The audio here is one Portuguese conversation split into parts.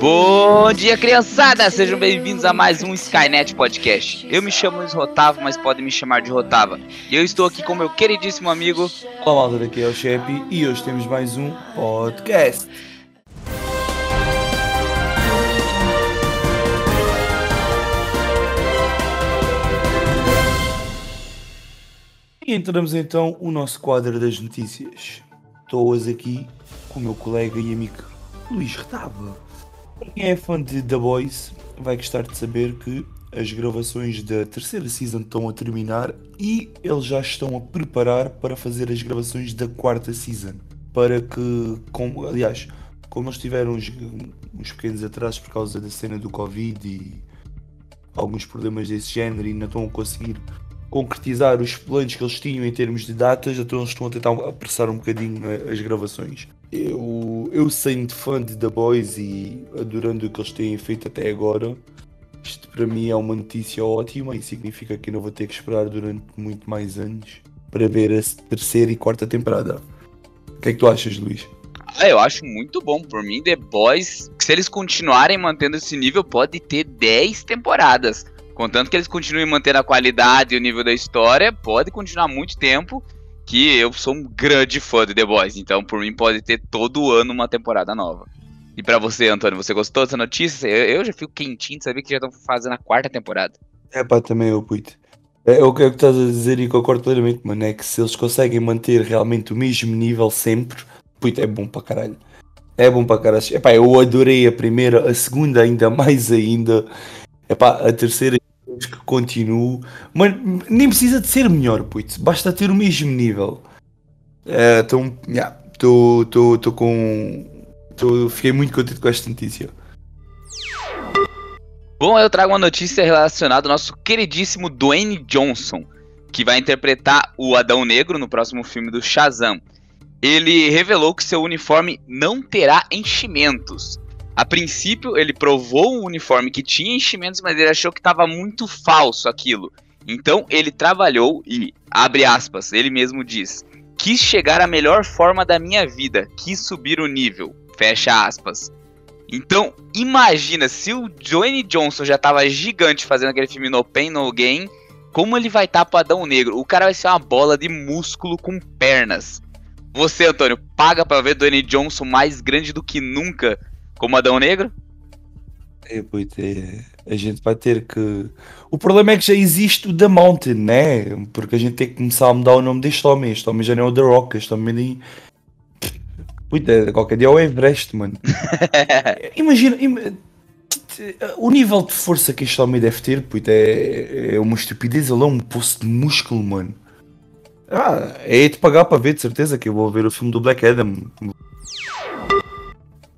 Bom dia, criançada! Sejam bem-vindos a mais um Skynet Podcast. Eu me chamo Luiz Rotava, mas podem me chamar de Rotava. E eu estou aqui com meu queridíssimo amigo. Olá malta, daqui é o Chepe e hoje temos mais um podcast. E entramos então o nosso quadro das notícias. Estou hoje aqui com o meu colega e amigo Luís Retava. Quem é fã de The Boys vai gostar de saber que as gravações da terceira season estão a terminar e eles já estão a preparar para fazer as gravações da quarta season. Para que, como, aliás, como eles tiveram uns, uns pequenos atrasos por causa da cena do Covid e alguns problemas desse género e não estão a conseguir concretizar os planos que eles tinham em termos de datas, então eles estão a tentar apressar um bocadinho eh, as gravações. Eu, eu sendo fã de The Boys e adorando o que eles têm feito até agora, isto para mim é uma notícia ótima e significa que eu não vou ter que esperar durante muito mais anos para ver a terceira e quarta temporada. O que é que tu achas, Luís? Ah, eu acho muito bom. Por mim, The Boys, se eles continuarem mantendo esse nível, pode ter 10 temporadas. Contanto que eles continuem mantendo a qualidade e o nível da história, pode continuar muito tempo. Que eu sou um grande fã de The Boys, então por mim pode ter todo ano uma temporada nova. E pra você, Antônio, você gostou dessa notícia? Eu, eu já fico quentinho de saber que já estão fazendo a quarta temporada. É pá, também eu, puto. É, é o que é estás a dizer e concordo plenamente, mano. É que se eles conseguem manter realmente o mesmo nível sempre, puto, é bom para caralho. É bom para caralho. É pá, eu adorei a primeira, a segunda ainda mais ainda. É pá, a terceira que continuo. Mano, nem precisa de ser melhor, puto. Basta ter o mesmo nível. É, Então, yeah, estou com. Tô, fiquei muito contente com esta notícia. Bom, eu trago uma notícia relacionada ao nosso queridíssimo Dwayne Johnson, que vai interpretar o Adão Negro no próximo filme do Shazam. Ele revelou que seu uniforme não terá enchimentos. A princípio, ele provou um uniforme que tinha enchimentos, mas ele achou que estava muito falso aquilo. Então, ele trabalhou e, abre aspas, ele mesmo diz: Quis chegar à melhor forma da minha vida, quis subir o nível, fecha aspas. Então, imagina se o Dwayne Johnson já tava gigante fazendo aquele filme No Pain No Gain, como ele vai estar tá pro Adão Negro? O cara vai ser uma bola de músculo com pernas. Você, Antônio, paga pra ver Dwayne Johnson mais grande do que nunca como Adão Negro? É, puto, é, a gente vai ter que. O problema é que já existe o The Mountain, né? Porque a gente tem que começar a mudar o nome deste homem. Este homem já não é o The Rock, este homem nem. Puta, é, qualquer dia é o Everest, mano. Imagina, ima- o nível de força que este homem deve ter, puta, é, é uma estupidez. Ele é um poço de músculo, mano. Ah, é de pagar para ver, de certeza, que eu vou ver o filme do Black Adam.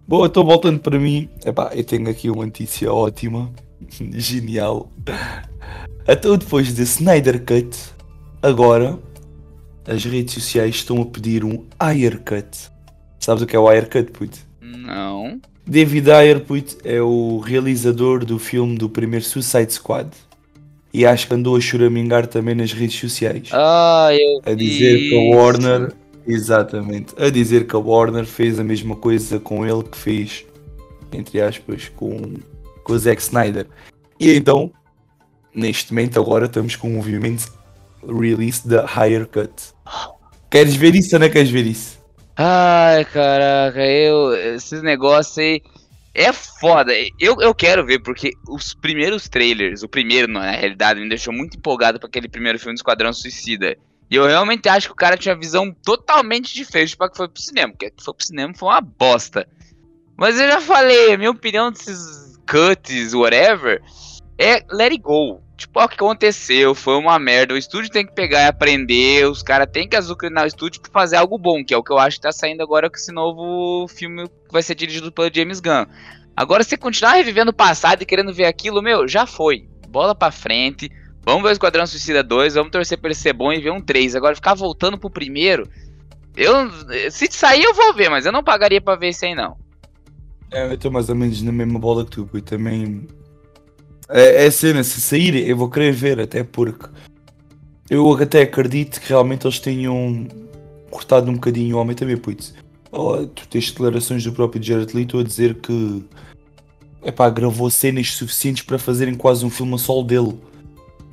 Bom, então voltando para mim, epá, eu tenho aqui uma notícia ótima, genial. Então depois de Snyder Cut, agora as redes sociais estão a pedir um Ayer Cut. Sabes o que é o Ayer Cut, puto? Não. David Ayer, puto, é o realizador do filme do primeiro Suicide Squad. E acho que andou a choramingar também nas redes sociais. Ah, eu A dizer que a Warner, exatamente, a dizer que a Warner fez a mesma coisa com ele que fez, entre aspas, com, com o Zack Snyder. E então, neste momento, agora estamos com o movimento release da Higher Cut. Queres ver isso ou não queres ver isso? Ai, caraca, eu. Esses negócios aí. É foda. Eu, eu quero ver, porque os primeiros trailers, o primeiro, na realidade, me deixou muito empolgado pra aquele primeiro filme do Esquadrão Suicida. E eu realmente acho que o cara tinha visão totalmente diferente pra que foi pro cinema. Porque que foi pro cinema foi uma bosta. Mas eu já falei, a minha opinião desses cuts, whatever, é let it go. Tipo, o que aconteceu, foi uma merda. O estúdio tem que pegar e aprender, os caras têm que azucrinar o estúdio pra fazer algo bom, que é o que eu acho que tá saindo agora com esse novo filme que vai ser dirigido pelo James Gunn. Agora, se continuar revivendo o passado e querendo ver aquilo, meu, já foi. Bola pra frente. Vamos ver o Esquadrão Suicida 2, vamos torcer pra ele ser bom e ver um 3. Agora, ficar voltando pro primeiro. Eu. Se sair, eu vou ver, mas eu não pagaria pra ver esse aí, não. É, eu estou mais ou menos na mesma bola que tu, e também. É, é cena, se sair, eu vou querer ver, até porque eu até acredito que realmente eles tenham cortado um bocadinho o homem também, putz. Oh, tu tens declarações do próprio Jared Leto a dizer que epá, gravou cenas suficientes para fazerem quase um filme a solo dele.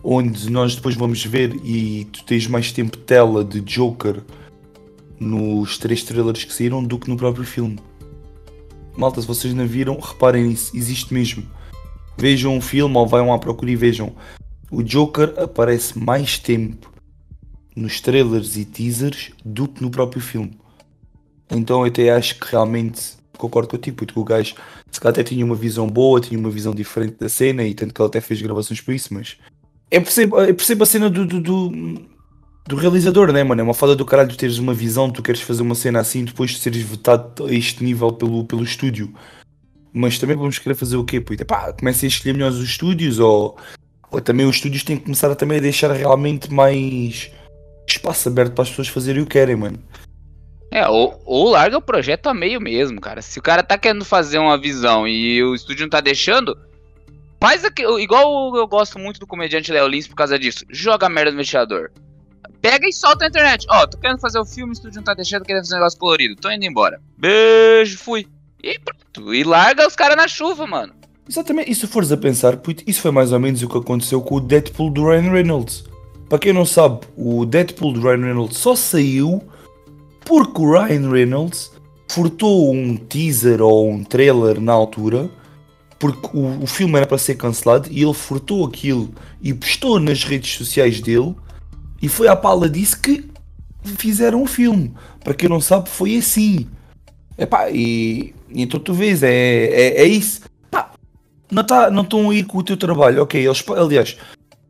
Onde nós depois vamos ver e tu tens mais tempo de tela de Joker nos três trailers que saíram do que no próprio filme. Malta, se vocês não viram, reparem nisso, existe mesmo. Vejam um filme ou vão à procura e vejam. O Joker aparece mais tempo nos trailers e teasers do que no próprio filme. Então eu até acho que realmente concordo contigo, porque o gajo se calhar até tinha uma visão boa, tinha uma visão diferente da cena e tanto que ele até fez gravações por isso, mas é percebo, é percebo a cena do, do, do, do realizador, né, mano? É uma foda do caralho teres uma visão, tu queres fazer uma cena assim depois de seres votado a este nível pelo, pelo estúdio. Mas também vamos querer fazer o quê? Puta? Pá, comecem a escolher melhores os estúdios ou, ou também os estúdios têm que começar a, também a deixar realmente mais espaço aberto para as pessoas fazerem o que querem, mano. É, ou, ou larga o projeto a meio mesmo, cara. Se o cara tá querendo fazer uma visão e o estúdio não tá deixando, faz aqui, igual eu gosto muito do comediante Léo Lins por causa disso. Joga merda no ventilador. Pega e solta na internet. Ó, oh, tô querendo fazer o filme, o estúdio não tá deixando, querendo fazer um negócio colorido. Tô indo embora. Beijo, fui. E pronto. E larga os caras na chuva, mano. Exatamente. E se fores a pensar, isso foi mais ou menos o que aconteceu com o Deadpool do Ryan Reynolds. Para quem não sabe, o Deadpool do Ryan Reynolds só saiu porque o Ryan Reynolds furtou um teaser ou um trailer na altura, porque o, o filme era para ser cancelado e ele furtou aquilo e postou nas redes sociais dele e foi à pala disso que fizeram o filme. Para quem não sabe, foi assim. Epá, e, e então tu vês, é, é, é isso. Pá, não, tá, não estão a ir com o teu trabalho, ok? Eles, aliás,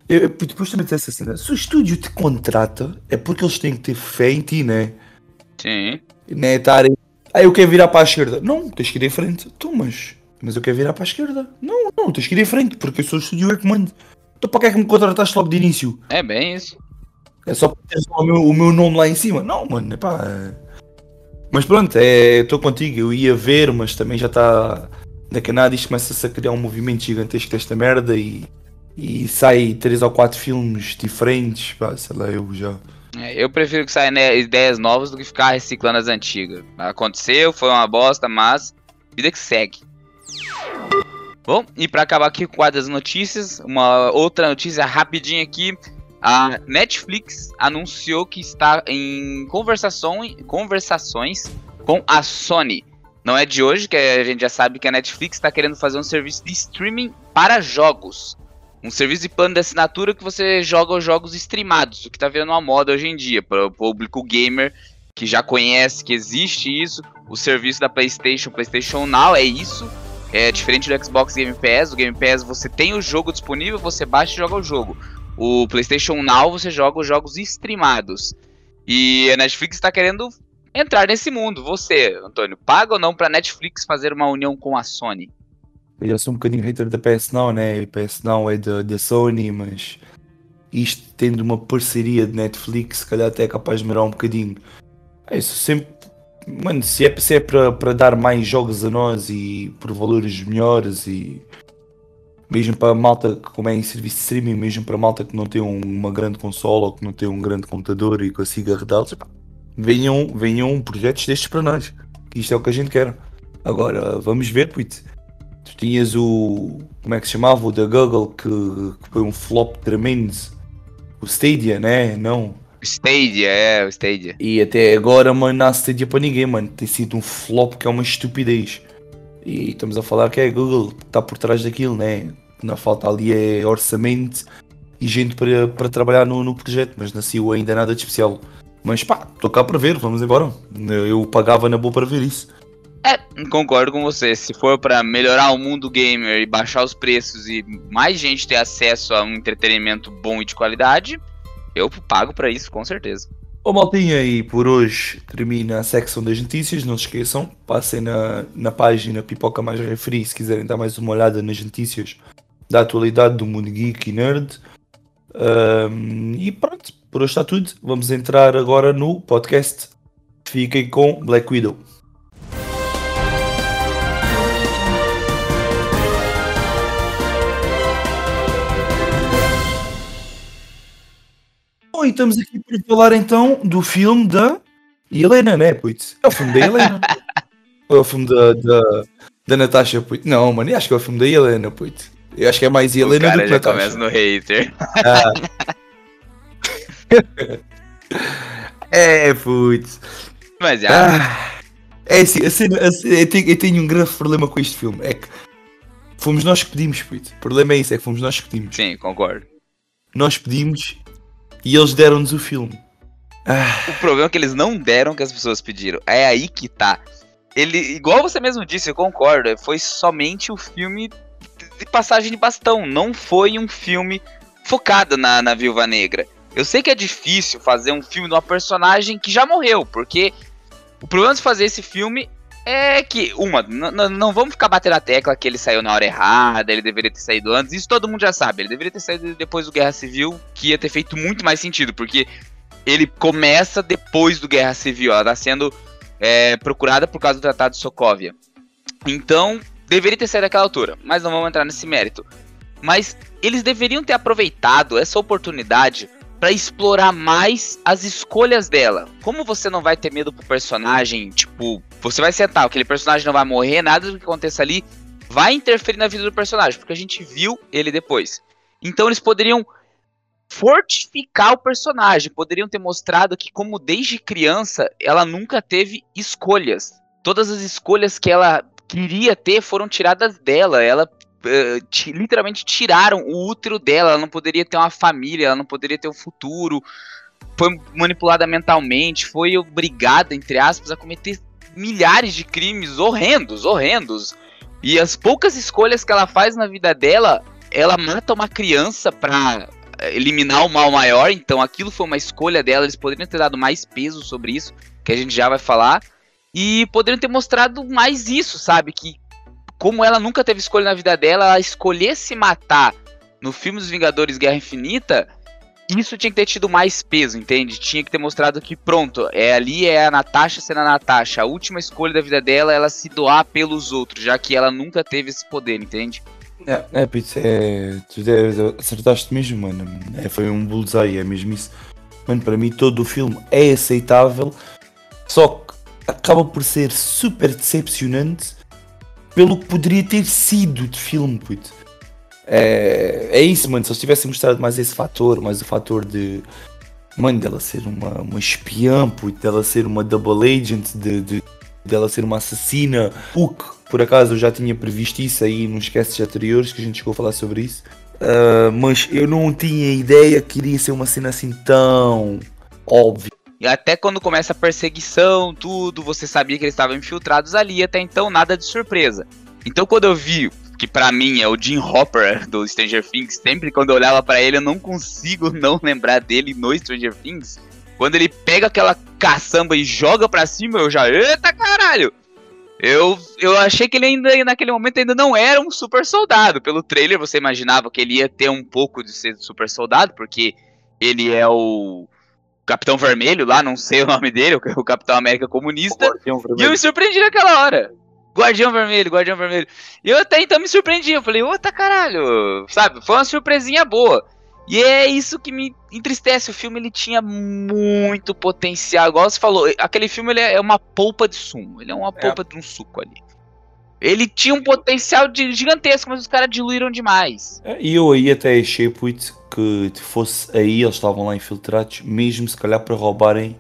eu, depois também disseste assim, né? se o estúdio te contrata, é porque eles têm que ter fé em ti, né? Sim. Né, estar ah, eu quero virar para a esquerda. Não, tens que ir em frente. Tu, mas, mas eu quero virar para a esquerda. Não, não, tens que ir em frente, porque eu sou o estúdio eu que mando. Então para que é que me contrataste logo de início? É bem isso. É só para ter o meu, o meu nome lá em cima. Não, mano, é pá. Mas pronto, é, estou contigo. Eu ia ver, mas também já está. Daqui a nada isto começa-se a criar um movimento gigantesco desta merda e e sai três ou quatro filmes diferentes, pá, sei lá, eu já. É, eu prefiro que saia né, ideias novas do que ficar reciclando as antigas. Aconteceu, foi uma bosta, mas vida que segue. Bom, e para acabar aqui com das notícias, uma outra notícia rapidinha aqui. A Netflix anunciou que está em conversações, conversações com a Sony. Não é de hoje que a gente já sabe que a Netflix está querendo fazer um serviço de streaming para jogos um serviço de plano de assinatura que você joga os jogos streamados, o que tá virando uma moda hoje em dia para o público gamer que já conhece que existe isso. O serviço da PlayStation, PlayStation Now é isso. É diferente do Xbox Game Pass. O Game Pass você tem o jogo disponível, você baixa e joga o jogo. O PlayStation Now você joga os jogos streamados. E a Netflix está querendo entrar nesse mundo. Você, Antônio, paga ou não para Netflix fazer uma união com a Sony? Eu sou um bocadinho hater da PS Now, né? A PS Now é da, Sony, mas isto tendo uma parceria de Netflix, se calhar até é capaz de melhorar um bocadinho. É isso, sempre. Mano, se é, é para, dar mais jogos a nós e por valores melhores e mesmo para a malta que como é em serviço de streaming, mesmo para a malta que não tem um, uma grande consola ou que não tem um grande computador e consiga arredá-los, venham, venham projetos destes para nós. Isto é o que a gente quer. Agora, vamos ver, putz. Tu tinhas o. Como é que se chamava? O da Google, que, que foi um flop tremendo. O Stadia, né? Não. Stadia, é, o Stadia. E até agora, mano, não há Stadia para ninguém, mano. Tem sido um flop que é uma estupidez. E estamos a falar que é Google que está por trás daquilo, né? Na falta ali é orçamento e gente para, para trabalhar no, no projeto, mas nasceu ainda nada de especial. Mas pá, estou cá para ver, vamos embora. Eu pagava na boa para ver isso. É, concordo com você. Se for para melhorar o mundo gamer e baixar os preços e mais gente ter acesso a um entretenimento bom e de qualidade, eu pago para isso, com certeza. Ô Maltinha, e por hoje termina a secção das notícias. Não se esqueçam, passem na, na página Pipoca Mais Referi se quiserem dar mais uma olhada nas notícias da atualidade do mundo geek e nerd. Um, e pronto, por hoje está tudo. Vamos entrar agora no podcast. Fiquem com Black Widow. E estamos aqui para falar então do filme da Helena, né, putz? É o filme da Helena. É o filme da, da, da Natasha, putz? Não, mano, eu acho que é o filme da Helena, putz. Eu acho que é mais Helena do que já Natasha. começa no hater. É, putz. Mas já. Ah, é assim, a cena- a cena- eu, tenho, eu tenho um grave problema com este filme. É que fomos nós que pedimos, putz. O problema é isso, é que fomos nós que pedimos. Sim, concordo. Nós pedimos e eles deram-nos o filme. Ah, O problema é que eles não deram o que as pessoas pediram. É aí que tá. Ele, igual você mesmo disse, eu concordo. Foi somente o filme de passagem de bastão. Não foi um filme focado na, na Viúva Negra. Eu sei que é difícil fazer um filme de uma personagem que já morreu, porque o problema de fazer esse filme é que, uma, não vamos ficar batendo a tecla que ele saiu na hora errada, ele deveria ter saído antes, isso todo mundo já sabe. Ele deveria ter saído depois do Guerra Civil, que ia ter feito muito mais sentido, porque ele começa depois do Guerra Civil, ela tá sendo é, procurada por causa do Tratado de Sokovia. Então, deveria ter saído naquela altura, mas não vamos entrar nesse mérito. Mas eles deveriam ter aproveitado essa oportunidade para explorar mais as escolhas dela. Como você não vai ter medo pro personagem, tipo, você vai sentar, aquele personagem não vai morrer, nada do que aconteça ali vai interferir na vida do personagem, porque a gente viu ele depois. Então eles poderiam fortificar o personagem, poderiam ter mostrado que como desde criança ela nunca teve escolhas. Todas as escolhas que ela queria ter foram tiradas dela. Ela literalmente tiraram o útero dela. Ela não poderia ter uma família, ela não poderia ter um futuro. Foi manipulada mentalmente, foi obrigada, entre aspas, a cometer milhares de crimes horrendos, horrendos. E as poucas escolhas que ela faz na vida dela, ela mata uma criança pra eh, eliminar o mal maior. Então aquilo foi uma escolha dela. Eles poderiam ter dado mais peso sobre isso, que a gente já vai falar. E poderiam ter mostrado mais isso, sabe? Que como ela nunca teve escolha na vida dela, ela escolher se matar no filme dos Vingadores Guerra Infinita, isso tinha que ter tido mais peso, entende? Tinha que ter mostrado que, pronto, é ali é a Natasha sendo a Natasha. A última escolha da vida dela é ela se doar pelos outros, já que ela nunca teve esse poder, entende? é, é, putz, é. Tu acertaste mesmo, mano. É, foi um bullseye, é mesmo isso. Mano, para mim todo o filme é aceitável, só que acaba por ser super decepcionante pelo que poderia ter sido de filme, puto. É, é isso, mano. Se eles tivessem mostrado mais esse fator, mais o fator de. Mano, dela ser uma, uma espiã, puto, dela ser uma double agent, de, de- dela ser uma assassina. O que, por acaso, eu já tinha previsto isso aí nos casts anteriores, que a gente chegou a falar sobre isso. Ah, mas eu não tinha ideia que iria ser uma cena assim tão óbvia. Até quando começa a perseguição, tudo, você sabia que eles estavam infiltrados ali, até então nada de surpresa. Então quando eu vi que pra mim é o Jim Hopper do Stranger Things, sempre quando eu olhava pra ele eu não consigo não lembrar dele no Stranger Things. Quando ele pega aquela caçamba e joga pra cima, eu já, eita caralho! Eu, eu achei que ele ainda, naquele momento, ainda não era um super soldado. Pelo trailer, você imaginava que ele ia ter um pouco de ser super soldado, porque ele é o Capitão Vermelho lá, não sei o nome dele, o Capitão América Comunista. E eu me surpreendi naquela hora. Guardião Vermelho, Guardião Vermelho. E eu até então me surpreendi. Eu falei, ô, tá caralho. Sabe? Foi uma surpresinha boa. E é isso que me entristece. O filme ele tinha muito potencial. Igual você falou, aquele filme ele é uma polpa de sumo. Ele é uma polpa de um suco ali. Ele tinha um potencial de- gigantesco, mas os caras diluíram demais. E eu aí até puto, que fosse aí, eles estavam lá infiltrados, mesmo se calhar para roubarem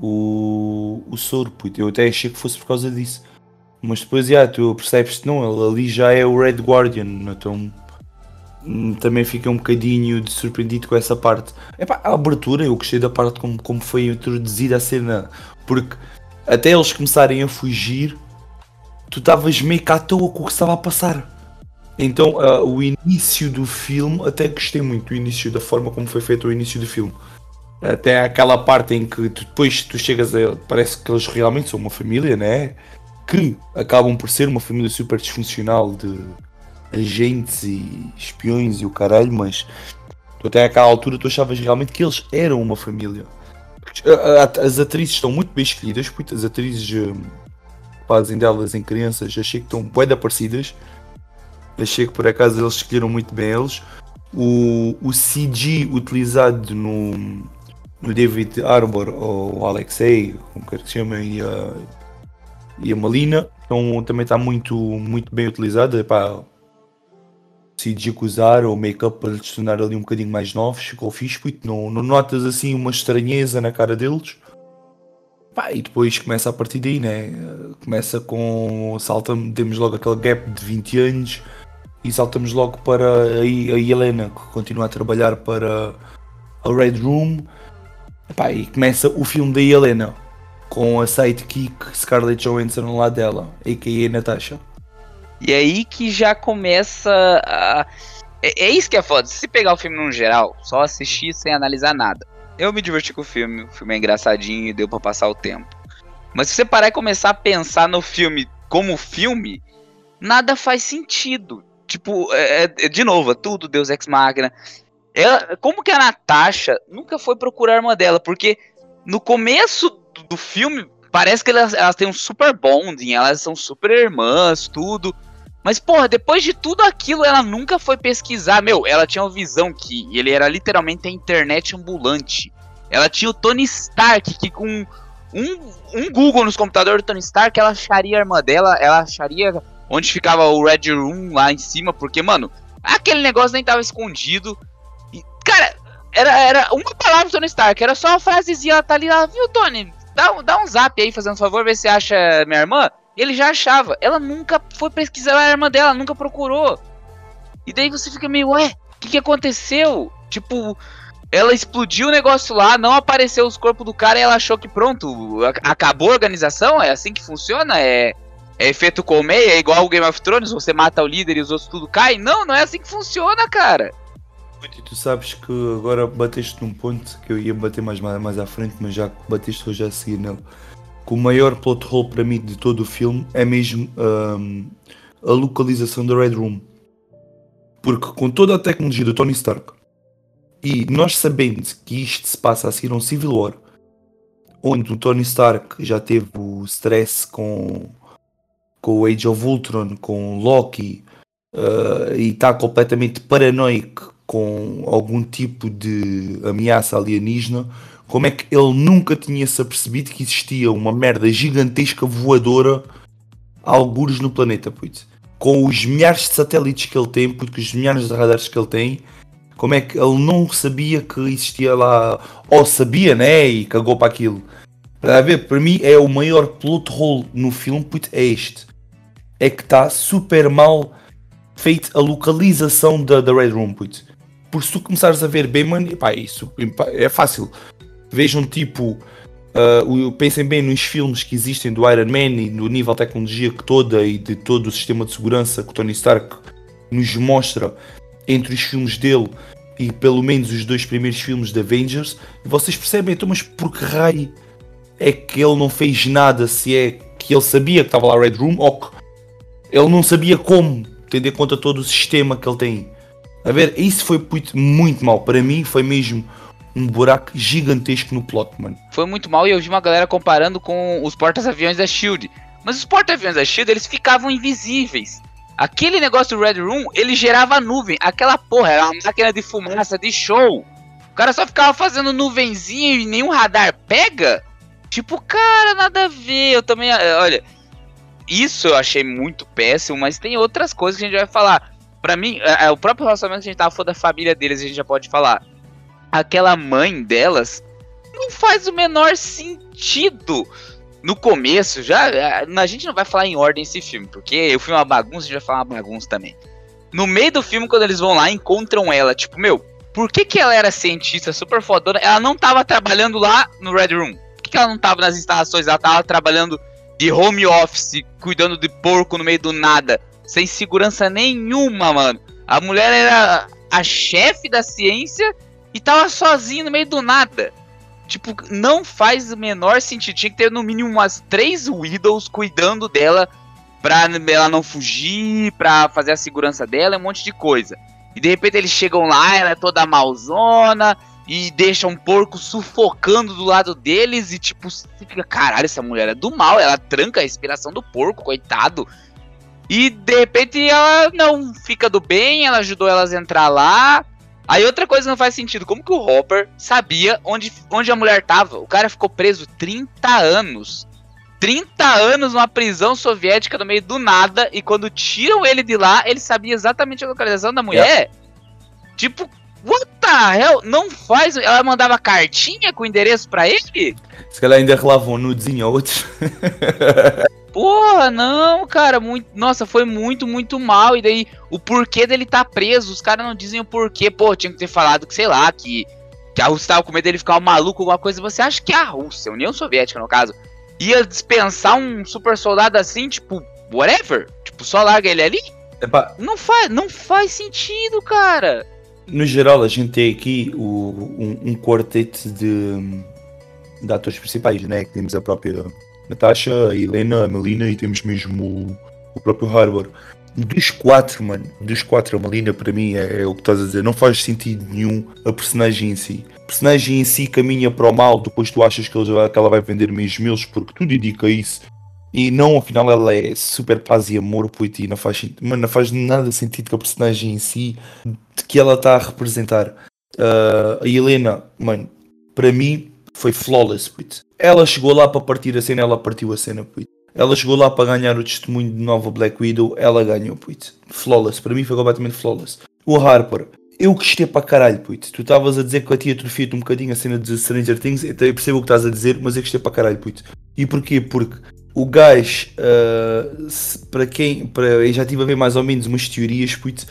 o, o soro, puto. Eu até achei que fosse por causa disso. Mas depois, já, tu percebes que não, ele ali já é o Red Guardian, então hum, também fica um bocadinho de surpreendido com essa parte. Epá, a abertura, eu gostei da parte como, como foi introduzida a cena, porque até eles começarem a fugir, tu estavas meio que à toa com o que estava a passar. Então, ah, o início do filme, até gostei muito do início, da forma como foi feito o início do filme. Até aquela parte em que tu, depois tu chegas a. Parece que eles realmente são uma família, né? Que acabam por ser uma família super disfuncional de agentes e espiões e o caralho, mas tu até àquela altura tu achavas realmente que eles eram uma família. A- a- As atrizes estão muito bem escolhidas, as atrizes hum, fazem delas em crianças, achei que estão bem parecidas. Achei que por acaso eles escolheram muito bem eles. O, o CG utilizado no, no David Arbor ou o Alexei, como quer que se chama, e a, e a Malina. Então também está muito, muito bem utilizada. Pá, CG que usar ou make-up para lhes tornar ali um bocadinho mais novos, ficou fixe, porque não, não notas assim uma estranheza na cara deles. E depois começa a partir daí, né? Começa com. Salta, temos logo aquele gap de 20 anos e saltamos logo para a, Helena, que continua a trabalhar para a Red Room. Pá, e começa o filme da Helena com a sidekick Scarlett Johansson ao lado dela, a.k.a. Natasha. E é aí que já começa a. É, é, isso que é foda. Se pegar o filme no geral, só assistir sem analisar nada. Eu me diverti com o filme, o filme é engraçadinho e deu para passar o tempo. Mas se você parar e começar a pensar no filme como filme, nada faz sentido. Tipo, é, é, de novo, é tudo Deus Ex Machina. Ela, como que a Natasha nunca foi procurar a irmã dela? Porque no começo do, do filme, parece que elas, elas têm um super bonding, elas são super irmãs, tudo. Mas, porra, depois de tudo aquilo, ela nunca foi pesquisar. Meu, ela tinha uma visão que ele era literalmente a internet ambulante. Ela tinha o Tony Stark, que com um, um Google nos computadores do Tony Stark, ela acharia a irmã dela, ela acharia onde ficava o Red Room lá em cima, porque, mano, aquele negócio nem tava escondido. E, cara, era, era uma palavra do Tony Stark, era só uma frasezinha, ela tá ali, ela, viu, Tony? Dá, dá um zap aí, fazendo um favor, ver se acha minha irmã. Ele já achava. Ela nunca foi pesquisar a irmã dela, nunca procurou. E daí você fica meio, ué, o que, que aconteceu? Tipo, ela explodiu o negócio lá, não apareceu os corpos do cara e ela achou que pronto, acabou a organização? É assim que funciona? É, é efeito colmeia? É igual o Game of Thrones? Você mata o líder e os outros tudo caem? Não, não é assim que funciona, cara. Tu sabes que agora bateste num ponto que eu ia bater mais, mais à frente, mas já bateste hoje a seguir nele que o maior plot hole para mim de todo o filme é mesmo um, a localização da Red Room. Porque com toda a tecnologia do Tony Stark e nós sabendo que isto se passa a seguir um Civil War, onde o Tony Stark já teve o stress com, com o Age of Ultron, com Loki, uh, e está completamente paranoico com algum tipo de ameaça alienígena, como é que ele nunca tinha se apercebido que existia uma merda gigantesca voadora algures no planeta, putz. Com os milhares de satélites que ele tem, porque os milhares de radares que ele tem, como é que ele não sabia que existia lá, ou sabia, né? E cagou para aquilo. Para ver, para mim é o maior plot hole no filme, putz, é este. É que está super mal feito a localização da, da Red Room. Por se tu começares a ver bem, mano, pá, isso é fácil Vejam tipo. Uh, pensem bem nos filmes que existem do Iron Man e do nível de tecnologia que toda e de todo o sistema de segurança que o Tony Stark nos mostra entre os filmes dele e pelo menos os dois primeiros filmes de Avengers, e vocês percebem, então, mas por que raio é que ele não fez nada se é que ele sabia que estava lá Red Room ou que ele não sabia como, tendo em conta todo o sistema que ele tem. A ver, isso foi muito, muito mal. Para mim, foi mesmo um buraco gigantesco no plot, mano. Foi muito mal e eu vi uma galera comparando com os porta-aviões da Shield. Mas os porta-aviões da Shield, eles ficavam invisíveis. Aquele negócio do Red Room, ele gerava nuvem. Aquela porra era uma máquina de fumaça de show. O cara só ficava fazendo nuvenzinha e nenhum radar pega. Tipo, cara, nada a ver. Eu também, olha, isso eu achei muito péssimo, mas tem outras coisas que a gente vai falar. Para mim, é, é, o próprio relacionamento que a gente tava falando da família deles, a gente já pode falar aquela mãe delas não faz o menor sentido. No começo, já a gente não vai falar em ordem esse filme, porque o filme é uma bagunça, a gente vai falar uma bagunça também. No meio do filme, quando eles vão lá, encontram ela, tipo, meu, por que, que ela era cientista super fodona? Ela não tava trabalhando lá no Red Room. Por que, que ela não tava nas instalações? Ela tava trabalhando de home office, cuidando de porco no meio do nada, sem segurança nenhuma, mano. A mulher era a chefe da ciência e tava sozinho no meio do nada. Tipo, não faz o menor sentido. Tinha que ter no mínimo umas três Widows cuidando dela pra ela não fugir, pra fazer a segurança dela, um monte de coisa. E de repente eles chegam lá, ela é toda malzona e deixa um porco sufocando do lado deles e tipo, você fica, caralho, essa mulher é do mal, ela tranca a respiração do porco, coitado. E de repente ela não fica do bem, ela ajudou elas a entrar lá, Aí outra coisa não faz sentido, como que o Hopper sabia onde, onde a mulher tava? O cara ficou preso 30 anos. 30 anos numa prisão soviética no meio do nada, e quando tiram ele de lá, ele sabia exatamente a localização da mulher. Tipo, what the hell? Não faz. Ela mandava cartinha com endereço pra ele? Se calhar ainda relavam um nudezinho a outros. Porra, não, cara, muito, nossa, foi muito, muito mal. E daí, o porquê dele tá preso, os caras não dizem o porquê. Pô, tinha que ter falado que, sei lá, que, que a Rússia tava com medo dele ficar um maluco, alguma coisa. Você acha que a Rússia, a União Soviética, no caso, ia dispensar um super soldado assim, tipo, whatever? Tipo, só larga ele ali? Epá, Não faz, não faz sentido, cara. No geral, a gente tem aqui o, um, um quarteto de, de atores principais, né? Que temos a própria Natasha, a Helena, a Melina e temos mesmo o, o próprio Harbour. Dos quatro, mano, dos quatro, a Melina para mim é, é o que estás a dizer, não faz sentido nenhum a personagem em si. A personagem em si caminha para o mal, depois tu achas que, ela vai vender mesmo eles porque tudo indica isso. E não, afinal ela é super paz e amor, puto, e não faz, não faz nada sentido com a personagem em si de que ela está a representar. Ah, a Helena, mano, para mim foi flawless, puto. Ela chegou lá para partir a cena, ela partiu a cena, puto. Ela chegou lá para ganhar o testemunho de nova Black Widow, ela ganhou, puto. Flawless, para mim foi completamente flawless. O Harper, eu gostei para caralho, puto. Tu estavas a dizer que a tia atrofiou-te um bocadinho a cena de Stranger Things, eu percebo o que estás a dizer, mas eu gostei para caralho, puto. E porquê? Porque o gajo, se- para quem, para, eu já estive a ver mais ou menos umas teorias, puto,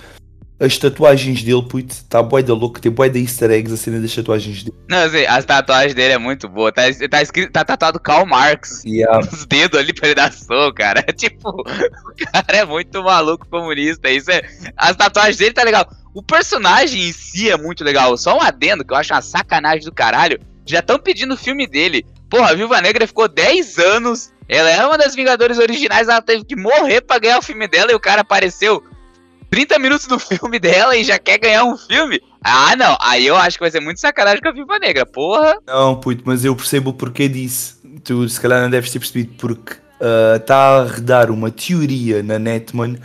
as tatuagens dele, puto, está bué da louco, tem bué da easter eggs a cena das tatuagens dele. Não, assim, as tatuagens dele é muito boa. Tá, tá escrito, tá tatuado Karl Marx Yeah. nos dedos ali pra ele dar soco, cara. Tipo, o cara é muito maluco comunista. Isso é. As tatuagens dele tá legal. O personagem em si é muito legal. Só um adendo que eu acho uma sacanagem do caralho. Já estão pedindo o filme dele. Porra, a Viúva Negra ficou 10 anos. Ela é uma das Vingadores originais. Ela teve que morrer pra ganhar o filme dela. E o cara apareceu 30 minutos do filme dela e já quer ganhar um filme. Ah, não. Aí eu acho que vai ser muito sacanagem com a Viúva Negra. Porra. Não, puto, mas eu percebo o porquê disso. Tu se calhar não deves ter percebido, porque está a redar uma teoria na Netman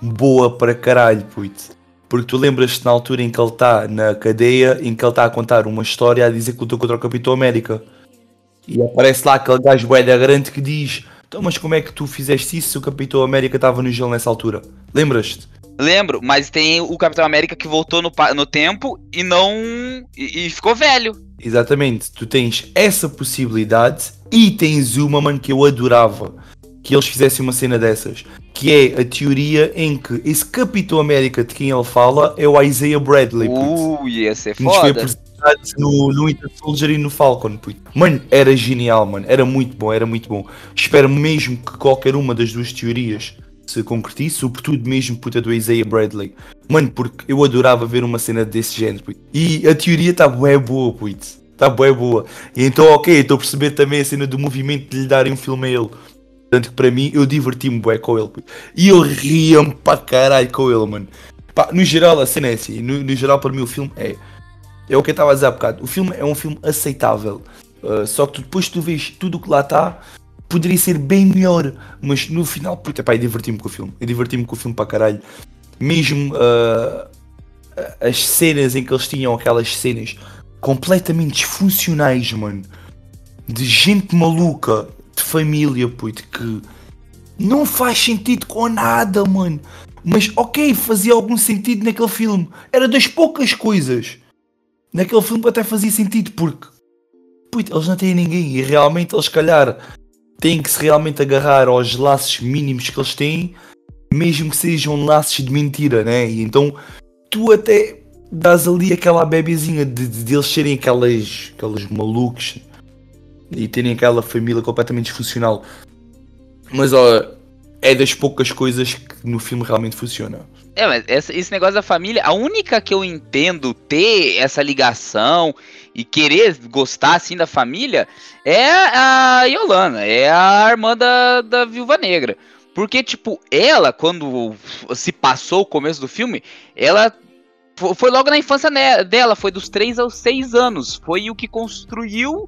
boa para caralho, puto. Porque tu lembras-te na altura em que ele está na cadeia, em que ele está a contar uma história a dizer que lutou contra o Capitão América. E aparece lá aquele gajo bué da grande que diz Então, mas como é que tu fizeste isso se o Capitão América estava no gelo nessa altura? Lembras-te? Lembro, mas tem o Capitão América que voltou no, no tempo e não. E, e ficou velho. Exatamente, tu tens essa possibilidade e tens uma, mano, que eu adorava que eles fizessem uma cena dessas, que é a teoria em que esse Capitão América de quem ele fala é o Isaiah Bradley, Uh, ia ser foi no, no Winter Soldier e no Falcon, puto. Mano, era genial, mano, era muito bom, era muito bom. Espero mesmo que qualquer uma das duas teorias se concretize, sobretudo mesmo puta do Isaiah Bradley. Mano, porque eu adorava ver uma cena desse género, puto. E a teoria está bué boa, puto. Está bué boa. E então, ok, estou a perceber também a cena do movimento de lhe darem um filme a ele. Portanto, para mim, eu diverti-me bué com ele, puto. E eu ria-me para caralho com ele, mano. Pá, no geral, a cena é assim. No, no geral, para mim, o filme é... É o que eu estava a dizer há bocado. O filme é um filme aceitável. Uh, só que tu, depois tu vês tudo o que lá está, poderia ser bem melhor. Mas no final, puta, pá, eu diverti-me com o filme. Eu diverti-me com o filme para caralho. Mesmo uh, as cenas em que eles tinham aquelas cenas completamente disfuncionais, mano. De gente maluca, de família, puto, que não faz sentido com nada, mano. Mas ok, fazia algum sentido naquele filme. Era das poucas coisas. Naquele filme até fazia sentido, porque puto, eles não têm ninguém e realmente eles, se calhar, têm que se realmente agarrar aos laços mínimos que eles têm, mesmo que sejam laços de mentira, né? E então tu até dás ali aquela bebezinha de, de, de eles serem aquelas, aqueles malucos e terem aquela família completamente disfuncional. Mas ó, é das poucas coisas que no filme realmente funciona. É, mas esse negócio da família, a única que eu entendo ter essa ligação e querer gostar assim da família é a Yolanda, é a irmã da, da Viúva Negra. Porque, tipo, ela, quando se passou o começo do filme, ela fo- foi logo na infância dela, foi dos 3 aos 6 anos. Foi o que construiu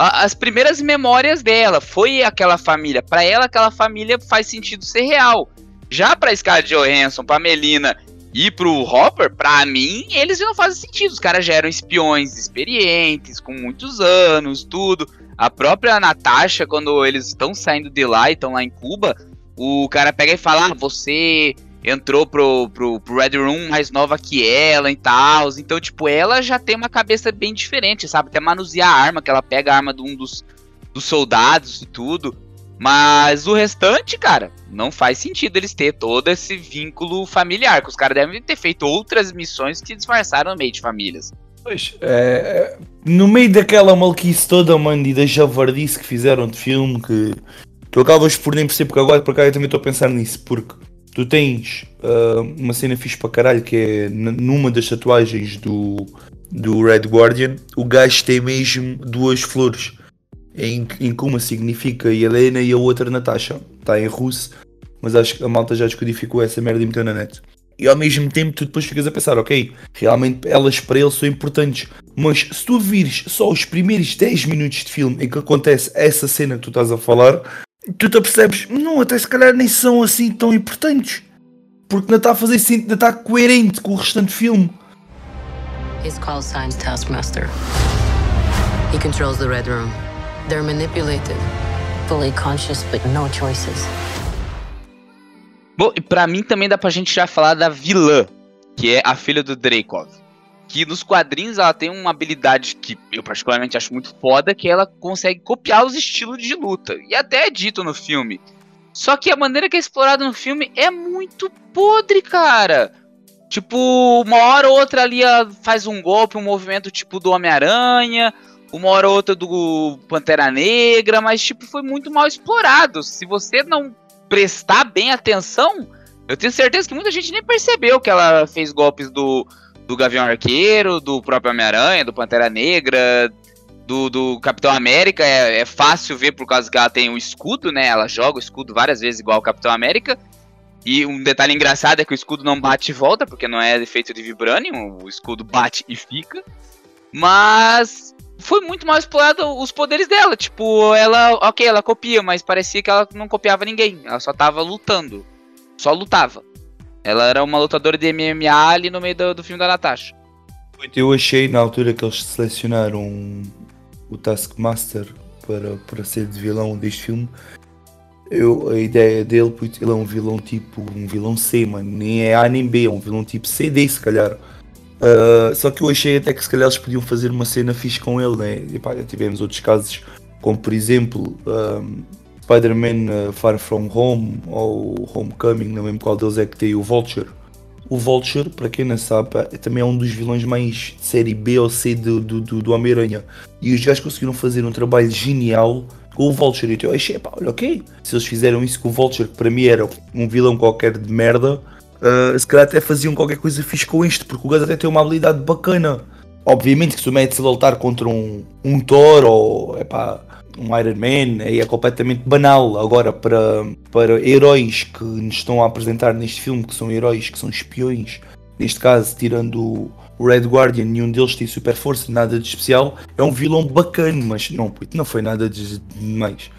a- as primeiras memórias dela. Foi aquela família. Pra ela, aquela família faz sentido ser real. Já pra Scarlett Johansson, pra Melina E pro Hopper, pra mim, eles não fazem sentido. Os caras já eram espiões experientes, com muitos anos, tudo. A própria Natasha, quando eles estão saindo de lá e estão lá em Cuba, o cara pega e fala: ah, você entrou pro, pro, pro, Red Room mais nova que ela e tal. Então, tipo, ela já tem uma cabeça bem diferente, sabe? Até manusear a arma, que ela pega a arma de um dos, dos soldados e tudo. Mas o restante, cara, não faz sentido eles ter todo esse vínculo familiar. Que os caras devem ter feito outras missões que disfarçaram no meio de famílias. Pois, é, no meio daquela maluquice toda, mano, e da javardice que fizeram de filme, que tu acabas por nem perceber, porque agora por cá eu também estou a pensar nisso, porque tu tens uh, uma cena fixe para caralho, que é numa das tatuagens do, do Red Guardian, o gajo tem mesmo duas flores em, em que uma significa Helena e a outra Natasha. Está em russo, mas acho que a malta já descodificou essa merda e meteu na net. E ao mesmo tempo tu depois ficas a pensar, ok, realmente elas para ele são importantes, mas se tu vires só os primeiros 10 minutos de filme em que acontece essa cena que tu estás a falar, tu te apercebes, não, até se calhar nem são assim tão importantes. Porque não está a fazer sentido, não está coerente com o restante do filme. His call sign Taskmaster. He controls the Red Room. They're manipulated. Fully conscious, but no choices. Bom, e pra mim também dá pra gente já falar da vilã, que é a filha do Dreykov. Que nos quadrinhos ela tem uma habilidade que eu particularmente acho muito foda, que ela consegue copiar os estilos de luta. E até é dito no filme. Só que a maneira que é explorada no filme é muito podre, cara. Tipo, uma hora ou outra ali ela faz um golpe, um movimento tipo do Homem-Aranha, uma hora ou outra do Pantera Negra, mas tipo foi muito mal explorado. Se você não prestar bem atenção, eu tenho certeza que muita gente nem percebeu que ela fez golpes do, do Gavião Arqueiro, do próprio Homem-Aranha, do Pantera Negra, do, do Capitão América. É, é, fácil ver por causa que ela tem o escudo, né? Ela joga o escudo várias vezes igual o Capitão América. E um detalhe engraçado é que o escudo não bate e volta, porque não é feito de vibranium, o escudo bate e fica. Mas foi muito mal explorado os poderes dela. Tipo, ela, ok, ela copia, mas parecia que ela não copiava ninguém. Ela só tava lutando. Só lutava. Ela era uma lutadora de MMA ali no meio do, do filme da Natasha. Eu achei na altura que eles selecionaram o Taskmaster para, para ser de vilão deste filme. Eu, a ideia dele, ele é um vilão tipo, um vilão C, mano. Nem é A nem B, é um vilão tipo CD, se calhar. Uh, só que eu achei até que se calhar eles podiam fazer uma cena fixe com ele, né? E pá, já tivemos outros casos, como por exemplo um, Spider-Man uh, Far From Home ou Homecoming, não lembro qual deles é que tem o Vulture. O Vulture, para quem não sabe, é, também é um dos vilões mais de série B ou C do, do, do, do Homem-Aranha. E os gajos conseguiram fazer um trabalho genial com o Vulture. Então eu achei, pá, olha, ok. Se eles fizeram isso com o Vulture, que para mim era um vilão qualquer de merda, uh, se calhar até faziam qualquer coisa fixe com isto, porque o gajo até tem uma habilidade bacana. Obviamente que se o a lutar contra um, um Thor ou epá, um Iron Man, é completamente banal. Agora, para, para heróis que nos estão a apresentar neste filme, que são heróis, que são espiões, neste caso, tirando o Red Guardian, nenhum deles tem super força, nada de especial. É um vilão bacana, mas não, não foi nada de demais.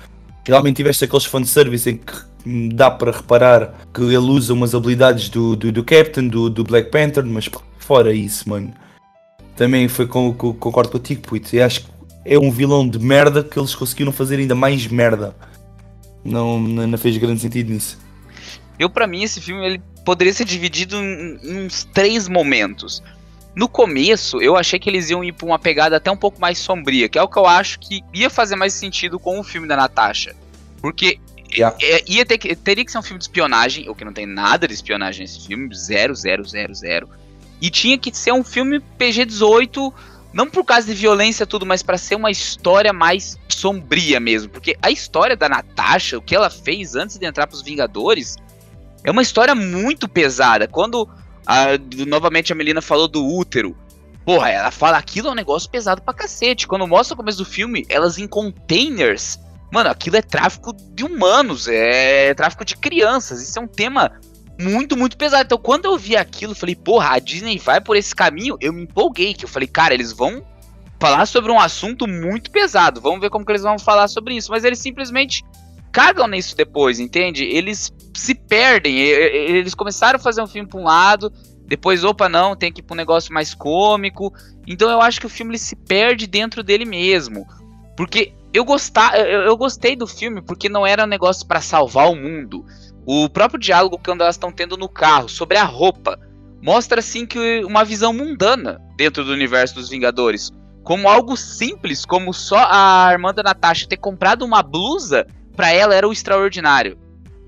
Realmente tiveste aqueles fanservice em que dá para reparar que ele usa umas habilidades do, do, do Captain, do, do Black Panther, mas fora isso, mano. Também foi com, com, concordo contigo, puto. Eu acho que é um vilão de merda que eles conseguiram fazer ainda mais merda. Não, não fez grande sentido nisso. Eu, para mim, esse filme ele poderia ser dividido em, em uns três momentos. No começo, eu achei que eles iam ir pra uma pegada até um pouco mais sombria, que é o que eu acho que ia fazer mais sentido com o filme da Natasha. Porque Yeah. É, ia ter que, teria que ser um filme de espionagem, o que não tem nada de espionagem nesse filme, zero, zero, zero, zero. E tinha que ser um filme PG-18, não por causa de violência tudo, mas para ser uma história mais sombria mesmo. Porque a história da Natasha, o que ela fez antes de entrar pros Vingadores, é uma história muito pesada. Quando a, novamente a Melina falou do útero, porra, ela fala aquilo é um negócio pesado pra cacete. Quando mostra o começo do filme, elas em containers Mano, aquilo é tráfico de humanos, é tráfico de crianças. Isso é um tema muito, muito pesado. Então, quando eu vi aquilo, eu falei, porra, a Disney vai por esse caminho. Eu me empolguei, que eu falei, cara, eles vão falar sobre um assunto muito pesado. Vamos ver como que eles vão falar sobre isso. Mas eles simplesmente cagam nisso depois, entende? Eles se perdem. Eles começaram a fazer um filme pra um lado, depois, opa, não, tem que ir pra um negócio mais cômico. Então eu acho que o filme se perde dentro dele mesmo. Porque eu, gostar, eu, eu gostei do filme porque não era um negócio para salvar o mundo. O próprio diálogo que elas estão tendo no carro sobre a roupa mostra assim que uma visão mundana dentro do universo dos Vingadores, como algo simples, como só a Armanda Natasha ter comprado uma blusa, para ela era o extraordinário.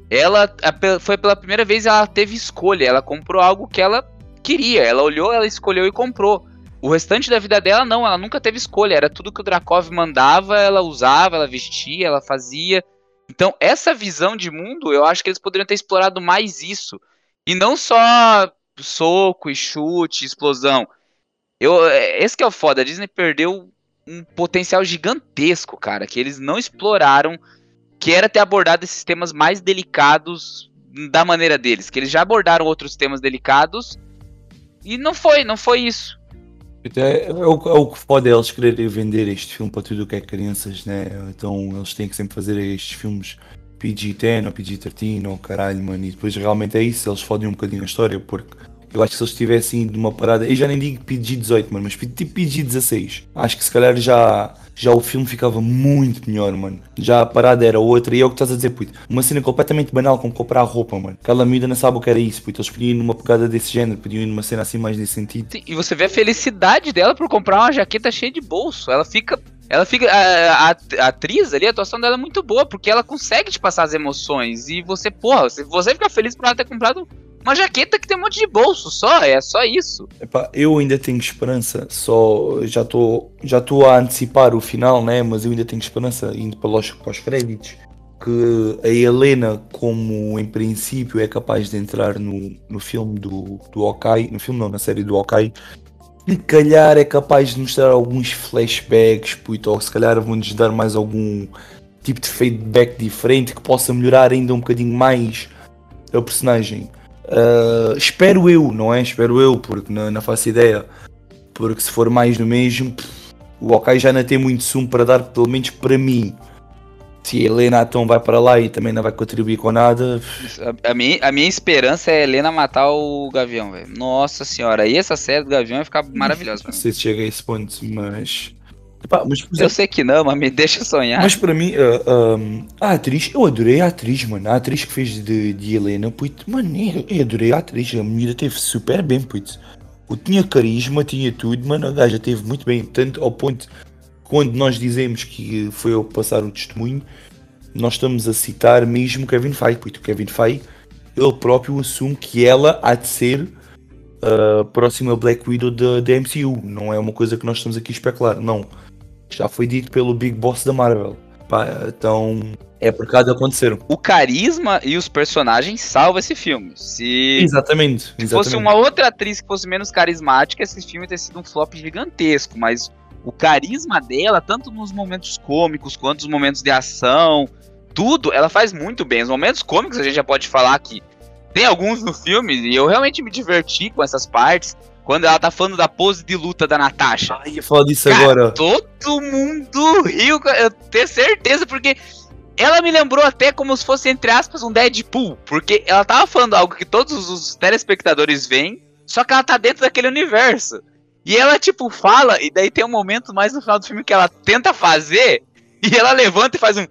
Ela foi pela primeira vez ela teve escolha, ela comprou algo que ela queria, ela olhou, ela escolheu e comprou. O restante da vida dela não, ela nunca teve escolha, era tudo que o Drakov mandava, ela usava, ela vestia, ela fazia. Então, essa visão de mundo, eu acho que eles poderiam ter explorado mais isso. E não só soco e chute, explosão. Eu, esse que é o foda, a Disney perdeu um potencial gigantesco, cara, que eles não exploraram, que era ter abordado esses temas mais delicados da maneira deles, que eles já abordaram outros temas delicados e não foi, não foi isso. É, é, o, é o que pode eles quererem vender este filme para tudo o que é crianças, né? Então eles têm que sempre fazer estes filmes PG-10 ou PG-13 ou caralho, mano. E depois realmente é isso, eles fodem um bocadinho a história, porque eu acho que se eles tivessem de uma parada, eu já nem digo PG-18, mano, mas tipo PG-16, acho que se calhar já já o filme ficava muito melhor, mano. Já a parada era outra, e é o que estás a dizer, puto. Uma cena completamente banal, como comprar roupa, mano. Aquela miúda não sabe o que era isso, puto. Eles podiam ir numa pegada desse género, podiam ir numa cena assim mais nesse sentido. E você vê a felicidade dela por comprar uma jaqueta cheia de bolso. Ela fica ela fica. A, a, a, atriz ali, a atuação dela é muito boa, porque ela consegue te passar as emoções. E você, porra, você, você fica feliz por ela ter comprado uma jaqueta que tem um monte de bolso só, é só isso. Eu ainda tenho esperança, só já estou já estou a antecipar o final, né? Mas eu ainda tenho esperança, indo para os, para os créditos, que a Helena, como em princípio é capaz de entrar no, no filme do, do Okai, no filme não, na série do Okai, se calhar é capaz de mostrar alguns flashbacks, puto, ou se calhar vão-nos dar mais algum tipo de feedback diferente que possa melhorar ainda um bocadinho mais a personagem. Uh, espero eu, não é? Espero eu, porque não, não faço ideia. Porque se for mais do mesmo, o Ok já não tem muito sumo para dar, pelo menos para mim. Se a Helena então vai para lá e também não vai contribuir com nada. A, a, minha, a minha esperança é a Helena matar o Gavião, velho. Nossa senhora, e essa série do Gavião vai ficar maravilhosa. Não sei se chega a esse ponto, mas mas, eu sei que não, mas me deixa sonhar. Mas para mim, uh, um, a atriz, eu adorei a atriz, mano. A atriz que fez de, de Helena, puto, mano, eu, adorei a atriz. A menina teve super bem, puto. Eu tinha carisma, tinha tudo, mano. A gaja teve muito bem. Tanto ao ponto, quando nós dizemos que foi eu passar o testemunho, nós estamos a citar mesmo Kevin Feige, puto. Kevin Feige, ele próprio assume que ela há de ser a uh, próxima Black Widow da MCU. Não é uma coisa que nós estamos aqui a especular, não já foi dito pelo Big Boss da Marvel. Então, é por causa aconteceram. O carisma e os personagens salvam esse filme. Se, exatamente, se fosse uma outra atriz que fosse menos carismática, esse filme teria sido um flop gigantesco. Mas o carisma dela, tanto nos momentos cômicos quanto nos momentos de ação, tudo, ela faz muito bem. Os momentos cômicos a gente já pode falar que tem alguns no filme e eu realmente me diverti com essas partes. Quando ela tá falando da pose de luta da Natasha. Ai, ia falar disso Cara, agora. Todo mundo riu, eu tenho certeza, porque ela me lembrou até como se fosse, entre aspas, um Deadpool. Porque ela tava falando algo que todos os telespectadores veem, só que ela tá dentro daquele universo. E ela, tipo, fala, e daí tem um momento mais no final do filme que ela tenta fazer, e ela levanta e faz um.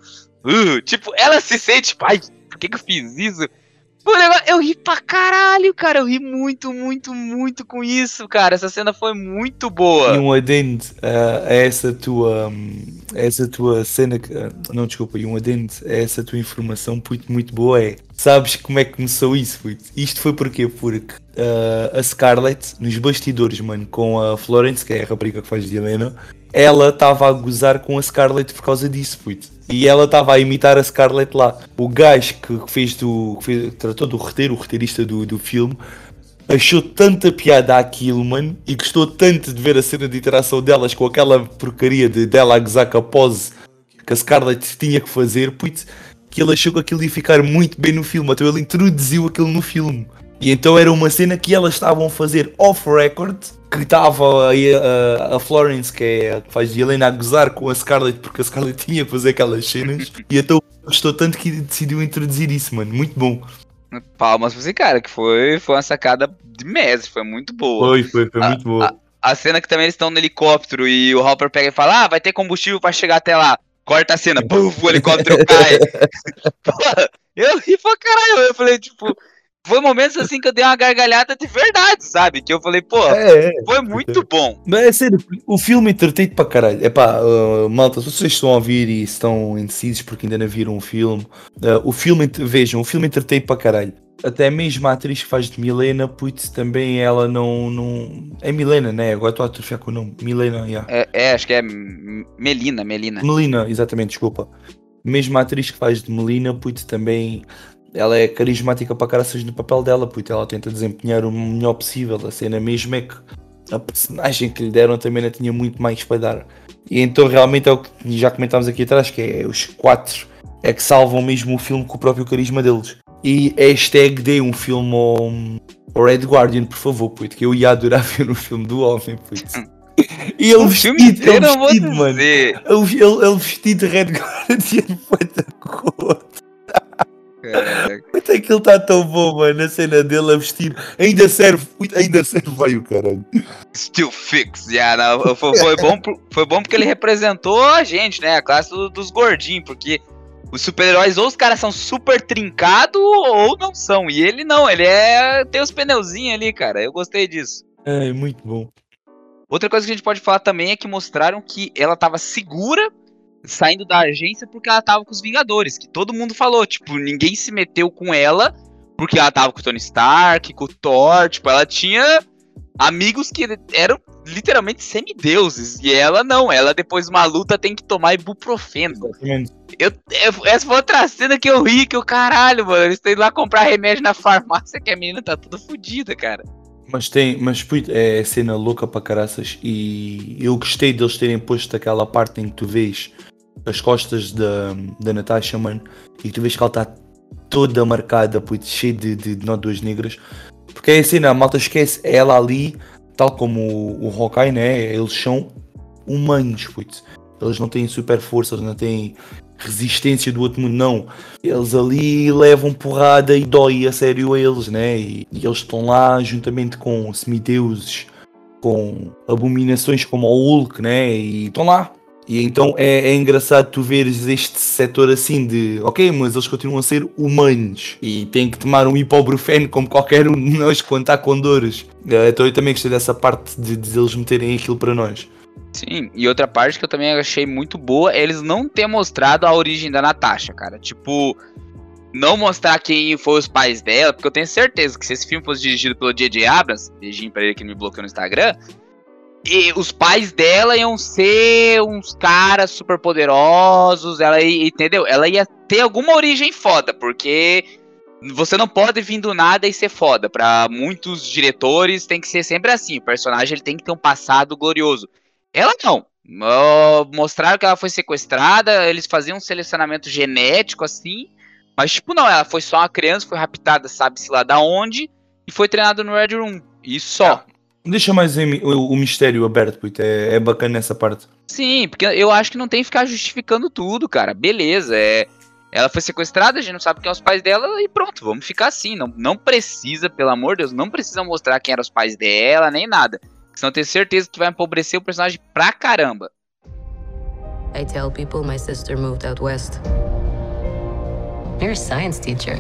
Uh, tipo, ela se sente, pai, por que, que eu fiz isso? O negócio, eu ri pra caralho, cara. Eu ri muito, muito, muito com isso, cara. Essa cena foi muito boa. E um adendo uh, a essa tua. Um, essa tua cena. Uh, não, desculpa, e um adendo a essa tua informação muito, muito boa é. Sabes como é que começou isso, puto? Isto foi porquê? Porque uh, a Scarlett, nos bastidores, mano, com a Florence, que é a rapariga que faz de Helena, ela estava a gozar com a Scarlett por causa disso, puto. E ela estava a imitar a Scarlett lá. O gajo que fez do. Que fez, tratou do roteiro, o roteirista do, do filme, achou tanta piada aquilo, mano, e gostou tanto de ver a cena de interação delas com aquela porcaria de dela a gozar com a pose que a Scarlett tinha que fazer, putz, que ele achou que aquilo ia ficar muito bem no filme. Então ele introduziu aquilo no filme. E então era uma cena que elas estavam a fazer off-record que estava a, a, Florence, que é a que faz de Helena, a gozar com a Scarlett, porque a Scarlett tinha que fazer aquelas cenas, e então gostou tanto que decidiu introduzir isso, mano. Muito bom. Palmas pra esse cara, que foi, foi uma sacada de mestre, foi muito boa. Foi, foi, foi Ah, muito boa. A cena que também eles estão no helicóptero e o Hopper pega e fala: Ah, vai ter combustível pra chegar até lá. Corta a cena, puf, o helicóptero cai. Porra, eu ri pra caralho. Eu falei, tipo, foi momentos assim que eu dei uma gargalhada de verdade, sabe? Que eu falei, pô, É, é. foi muito bom. Mas é sério, o filme entretém para caralho. Epá, uh, malta, se vocês estão a ouvir e estão indecisos porque ainda não viram o filme, uh, o filme, vejam, o filme entretém para caralho. Até mesmo a atriz que faz de Milena, putz, também ela não. não... É Milena, né? Agora estou a atrofiar com o nome. Milena, yeah. É, é, acho que é Melina, Melina. Melina, exatamente, desculpa. Mesmo a atriz que faz de Melina, putz, também. Ela é carismática para caraças no papel dela, putz, ela tenta desempenhar o melhor possível. A cena mesmo é que a personagem que lhe deram também não tinha muito mais para dar. E então realmente é o que já comentámos aqui atrás, que é os quatro é que salvam mesmo o filme com o próprio carisma deles. E hashtag dê um filme ao, ao Red Guardian, por favor, puto, que eu ia adorar ver o filme do homem, puto. E ele O vestido, ele vestido, mano. Ele, ele, vestido de Red Guardian da cor. Caraca. Até que ele está tão bom, mano. A cena dele a vestir. Ainda serve, ainda serve bem o caralho. Still fix, yeah, não, foi, foi bom, foi bom porque ele representou a gente, né? A classe do- dos gordinhos, porque os super-heróis ou os caras são super trincados ou não são. E ele não, ele é. tem os pneuzinhos ali, cara. Eu gostei disso. É, muito bom. Outra coisa que a gente pode falar também é que mostraram que ela tava segura saindo da agência porque ela tava com os Vingadores. Que todo mundo falou, tipo, ninguém se meteu com ela porque ela tava com o Tony Stark, com o Thor. Tipo, ela tinha amigos que eram literalmente semideuses. E ela não, ela depois de uma luta tem que tomar ibuprofeno. Eu, eu- essa foi outra cena que eu ri, que o caralho, mano. Eles têm lá comprar remédio na farmácia que a menina tá toda fodida, cara. Mas tem, mas é cena louca para caraças. E eu gostei deles terem posto aquela parte em que tu vês as costas da, da Natasha, mano. E tu vês que ela está toda marcada, puto, cheia de, de, de negras. Porque é a cena, a malta esquece, é ela ali, tal como o, o Hawkeye, né? Eles são humanos, puto. Eles não têm super força, eles não têm resistência do outro mundo, não. Eles ali levam porrada e dói a sério a eles, né? E, e eles estão lá juntamente com semideuses, com abominações como o Hulk, né? E estão lá. E então é, é engraçado tu veres este setor assim de ok, mas eles continuam a ser humanos e têm que tomar um ibuprofeno como qualquer um de nós quando está com dores. Eh, Então eu também gostei dessa parte de, de eles meterem aquilo para nós. Sim, e outra parte que eu também achei muito boa é eles não ter mostrado a origem da Natasha, cara. Tipo, não mostrar quem foi os pais dela, porque eu tenho certeza que se esse filme fosse dirigido pelo J.J. Abrams, beijinho pra ele que me bloqueou no Instagram, e os pais dela iam ser uns caras super poderosos, ela ia, entendeu? Ela ia ter alguma origem foda, porque você não pode vir do nada e ser foda. Pra muitos diretores tem que ser sempre assim, o personagem ele tem que ter um passado glorioso. Ela não. Mostraram que ela foi sequestrada, eles faziam um selecionamento genético assim, mas tipo não, ela foi só uma criança, foi raptada, sabe-se lá da onde, e foi treinada no Red Room. E só. Deixa mais em- o, o mistério aberto, puto. É, é bacana essa parte. Sim, porque eu acho que não tem que ficar justificando tudo, cara. Beleza, é. Ela foi sequestrada, a gente não sabe quem são os pais dela e pronto, vamos ficar assim. Não, não precisa, pelo amor de Deus, não precisa mostrar quem eram os pais dela, nem nada. Senão eu tenho certeza que vai empobrecer o personagem pra caramba. I tell people my sister moved out west. You're a science teacher.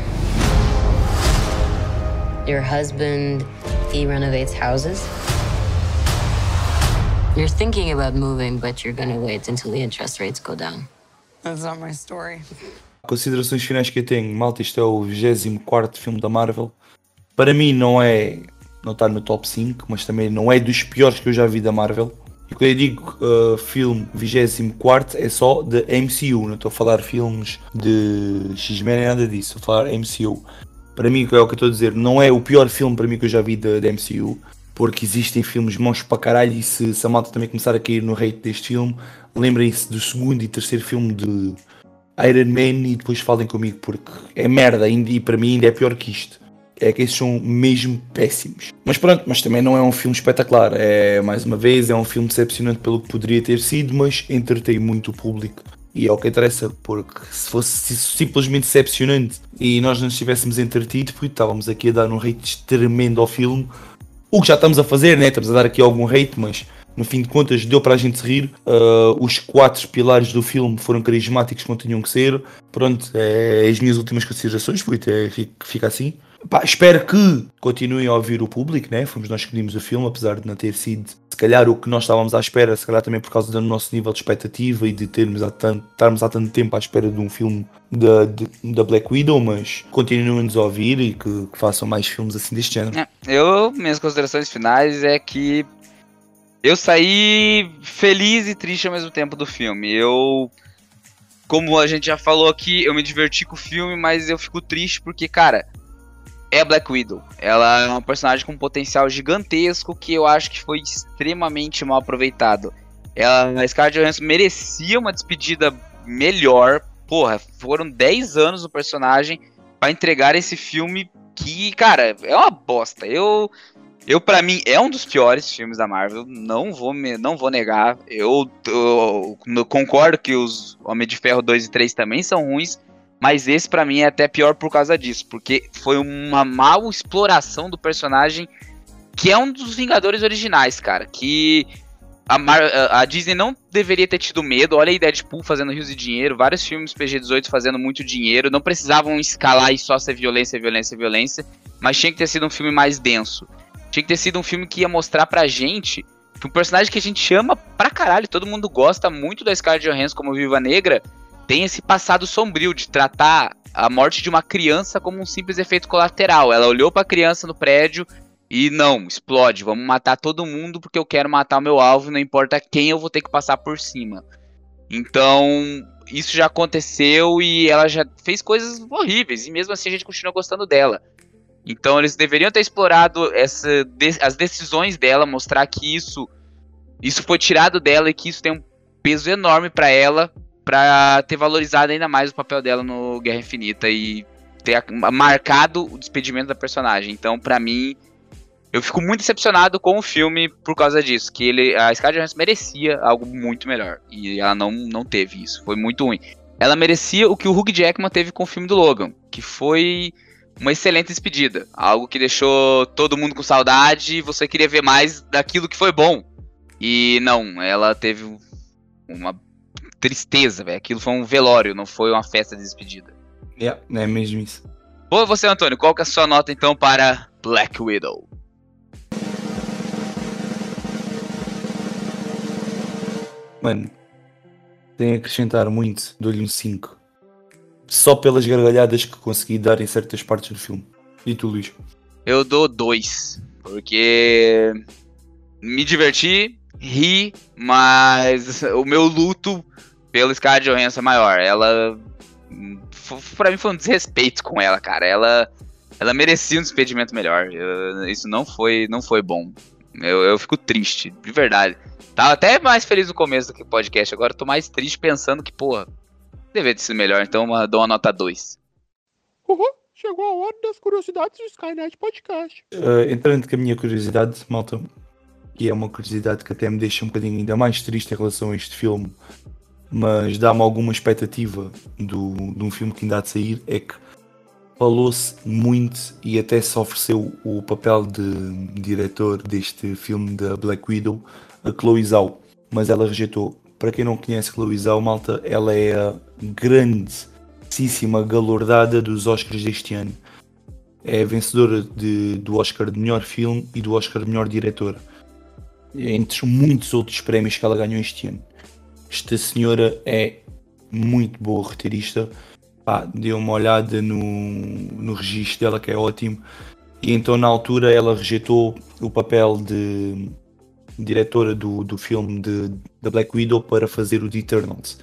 Your husband, he renovates houses? You're thinking about moving, but you're gonna wait until the interest rates go down. That's not my story. Considerações finais que eu tenho, malta, isto é o 24 filme da Marvel. Para mim não é, não está no top 5, mas também não é dos piores que eu já vi da Marvel. E quando eu digo uh, filme 24 é só de MCU, não estou a falar filmes de X-Men nem nada disso, estou a falar MCU. Para mim, é o que eu estou a dizer, não é o pior filme para mim que eu já vi da MCU, porque existem filmes bons para caralho e se, se a malta também começar a cair no hate deste filme, lembrem-se do segundo e terceiro filme de Iron Man e depois falem comigo porque é merda e para mim ainda é pior que isto. É que esses são mesmo péssimos. Mas pronto, mas também não é um filme espetacular. É, mais uma vez, é um filme decepcionante pelo que poderia ter sido, mas entretém muito o público. E é o que interessa, porque se fosse simplesmente decepcionante e nós não estivéssemos entretidos, porque estávamos aqui a dar um hate tremendo ao filme. O que já estamos a fazer, né? Estamos a dar aqui algum hate, mas no fim de contas deu para a gente rir. Uh, os quatro pilares do filme foram carismáticos como tinham que ser. Pronto, é, as minhas últimas considerações, foi até fica assim. Pá, espero que continuem a ouvir o público, né? Fomos nós que pedimos o filme, apesar de não ter sido, calhar, o que nós estávamos à espera, se calhar também por causa do nosso nível de expectativa e de termos há tanto, estarmos há tanto tempo à espera de um filme da, da Black Widow, mas continuem-nos a ouvir e que, que, façam mais filmes assim deste género. É, eu, minhas considerações finais é que eu saí feliz e triste ao mesmo tempo do filme. Eu como a gente já falou aqui, eu me diverti com o filme, mas eu fico triste porque, cara, é a Black Widow. Ela é uma personagem com um potencial gigantesco que eu acho que foi extremamente mal aproveitado. Ela, a Scarlett Johansson merecia uma despedida melhor. Porra, foram 10 anos do personagem para entregar esse filme que, cara, é uma bosta. Eu eu para mim é um dos piores filmes da Marvel, não vou me, não vou negar. Eu, eu, eu concordo que os Homem de Ferro 2 e 3 também são ruins, mas esse para mim é até pior por causa disso, porque foi uma mal exploração do personagem que é um dos Vingadores originais, cara. Que a, Mar a Disney não deveria ter tido medo. Olha aí Deadpool fazendo rios de dinheiro, vários filmes PG-18 fazendo muito dinheiro. Não precisavam escalar e só ser violência, violência, violência. Mas tinha que ter sido um filme mais denso. Tinha que ter sido um filme que ia mostrar pra gente que um personagem que a gente ama pra caralho, todo mundo gosta muito da Scarlett Johansson como Viva Negra, tem esse passado sombrio de tratar a morte de uma criança como um simples efeito colateral. Ela olhou para a criança no prédio e não, explode, vamos matar todo mundo porque eu quero matar o meu alvo, não importa quem eu vou ter que passar por cima. Então, isso já aconteceu e ela já fez coisas horríveis e mesmo assim a gente continua gostando dela. Então, eles deveriam ter explorado essa, as decisões dela, mostrar que isso isso foi tirado dela e que isso tem um peso enorme para ela para ter valorizado ainda mais o papel dela no Guerra Infinita e ter marcado o despedimento da personagem. Então, para mim, eu fico muito decepcionado com o filme por causa disso, que ele a Scarlett Johansson merecia algo muito melhor e ela não não teve isso, foi muito ruim. Ela merecia o que o Hugh Jackman teve com o filme do Logan, que foi uma excelente despedida, algo que deixou todo mundo com saudade e você queria ver mais daquilo que foi bom. E não, ela teve uma tristeza, velho. Aquilo foi um velório, não foi uma festa de despedida. É, é mesmo isso. Boa você, Antônio. Qual que é a sua nota então para Black Widow? Mano, tem a acrescentar muito, dou-lhe um 5. Só pelas gargalhadas que consegui dar em certas partes do filme. E tu, Luís? Eu dou 2. Porque me diverti, ri, mas o meu luto pelo Scarlett Johansson é maior. Ela. Pra mim foi um desrespeito com ela, cara. Ela. Ela merecia um despedimento melhor. Eu, isso não foi, não foi bom. Eu, eu fico triste, de verdade. Tava até mais feliz no começo do que o podcast. Agora tô mais triste pensando que, porra, deveria ter sido melhor. Então uma, dou uma nota 2. Uhum, chegou a hora das curiosidades do Skynet Podcast. Uh, entrando com a minha curiosidade, malta, que é uma curiosidade que até me deixa um bocadinho ainda mais triste em relação a este filme, mas dá-me alguma expectativa do, de um filme que ainda há de sair, é que falou-se muito e até se ofereceu o papel de diretor deste filme da Black Widow a Chloe Zhao, mas ela rejeitou. Para quem não conhece Chloe Zhao, malta, ela é a grandíssima galordada dos Oscars deste ano. É vencedora de, do Oscar de melhor filme e do Oscar de melhor diretor, entre muitos outros prémios que ela ganhou este ano. Esta senhora é muito boa roteirista. Pá, deu uma olhada no, no registro dela que é ótimo. E então na altura ela rejeitou o papel de diretora do, do filme de, da Black Widow para fazer o The Eternals.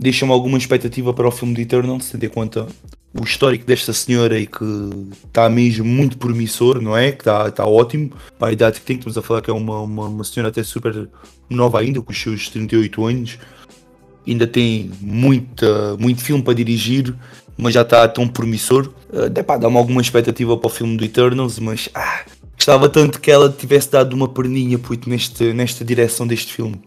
Deixa-me alguma expectativa para o filme The Eternals, tendo em conta o histórico desta senhora e que está mesmo muito promissor, não é? Que está tá ótimo para a idade que tem, estamos a falar que é uma, uma, uma senhora até super nova ainda, com os seus 38 anos, ainda tem muita, muito filme para dirigir, mas já está tão promissor. Uh, dá-me alguma expectativa para o filme do Eternals, mas ah, gostava tanto que ela tivesse dado uma perninha puto, neste, nesta direção deste filme.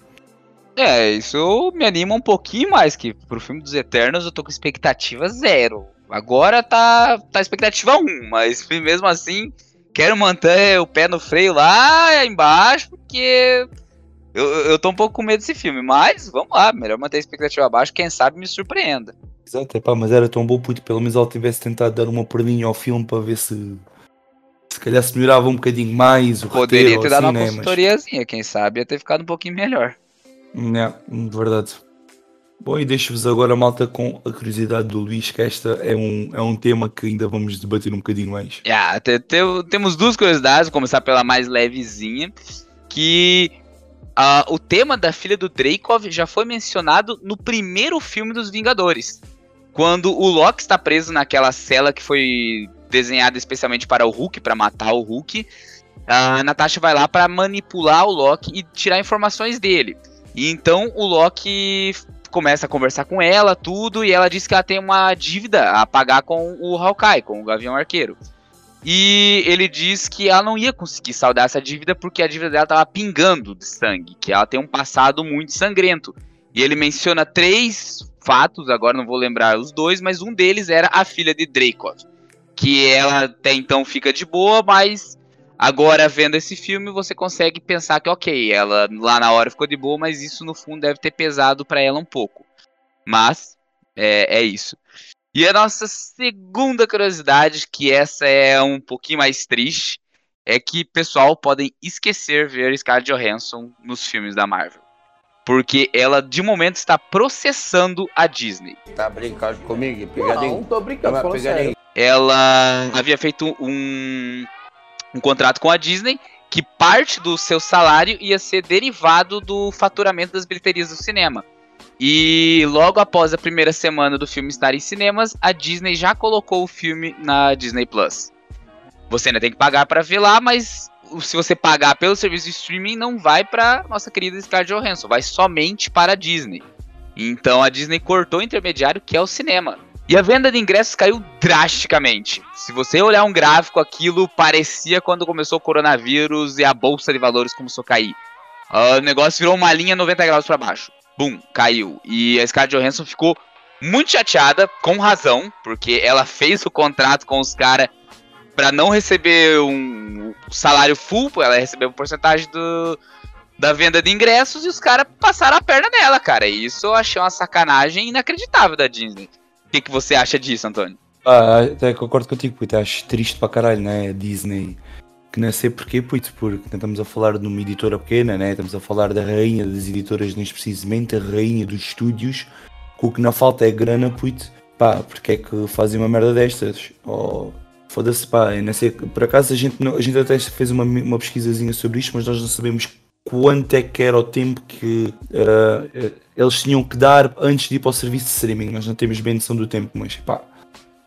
É, isso me anima um pouquinho mais, que pro filme dos Eternos eu tô com expectativa zero. Agora tá, tá expectativa 1, mas mesmo assim quero manter o pé no freio lá embaixo, porque eu, eu tô um pouco com medo desse filme. Mas vamos lá, melhor manter a expectativa abaixo, quem sabe me surpreenda. Exato, epá, mas era tão bom, puto, pelo menos ela tivesse tentado dar uma perninha ao filme para ver se se calhar se melhorava um bocadinho mais o Poderia roteiro, ter dado assim, uma né, mas- consultoriazinha, quem sabe ia ter ficado um pouquinho melhor. É, verdade. Bom, e deixo-vos agora, malta, com a curiosidade do Luís, que esta é um, é um tema que ainda vamos debater um bocadinho mais. Ah, te- te- temos duas curiosidades, vou começar pela mais levezinha, que ah, o tema da filha do Dreykov já foi mencionado no primeiro filme dos Vingadores, quando o Loki está preso naquela cela que foi desenhada especialmente para o Hulk, para matar o Hulk, a Natasha vai lá para manipular o Loki e tirar informações dele. E então o Loki começa a conversar com ela, tudo, e ela diz que ela tem uma dívida a pagar com o Hawkeye, com o Gavião Arqueiro. E ele diz que ela não ia conseguir saldar essa dívida porque a dívida dela tava pingando de sangue, que ela tem um passado muito sangrento. E ele menciona três fatos, agora não vou lembrar os dois, mas um deles era a filha de Dreykov. Que ela até então fica de boa, mas agora vendo esse filme você consegue pensar que ok, ela lá na hora ficou de boa, mas isso no fundo deve ter pesado pra ela um pouco. Mas é, é isso. E a nossa segunda curiosidade, que essa é um pouquinho mais triste, é que pessoal podem esquecer ver Scarlett Johansson nos filmes da Marvel. Porque ela de momento está processando a Disney. Tá brincando comigo? Não, Pegadinho? tô brincando, pegadinha. sério. Ela havia feito um, um contrato com a Disney que parte do seu salário ia ser derivado do faturamento das bilheterias do cinema. E logo após a primeira semana do filme estar em cinemas, a Disney já colocou o filme na Disney Plus. Você ainda tem que pagar para ver lá, mas se você pagar pelo serviço de streaming, não vai para nossa querida Scarlett Johansson, vai somente para a Disney. Então a Disney cortou o intermediário que é o cinema. E a venda de ingressos caiu drasticamente. Se você olhar um gráfico, aquilo parecia quando começou o coronavírus e a bolsa de valores começou a cair. Ah, o negócio virou uma linha 90 graus para baixo. Bum, caiu. E a Scarlett Johansson ficou muito chateada, com razão, porque ela fez o contrato com os caras para não receber um salário full, ela recebeu uma porcentagem do, da venda de ingressos e os caras passaram a perna nela, cara. E isso eu achei uma sacanagem inacreditável da Disney. Que, que você acha disso, Antônio? Ah, até concordo contigo, puto, acho triste para caralho, né? Disney, que não sei porquê, puto, porque estamos a falar de uma editora pequena, né? Estamos a falar da rainha das editoras, neste precisamente, a rainha dos estúdios, com o que não falta é grana, puto, pá, porque é que fazem uma merda destas? Oh, foda-se, pá, eu não sei, por acaso a gente, não- a gente até fez uma, uma pesquisazinha sobre isto, mas nós não sabemos quanto é que era o tempo que eh, eles tinham que dar antes de ir para o serviço de streaming, nós não temos bem noção do tempo, mas pá,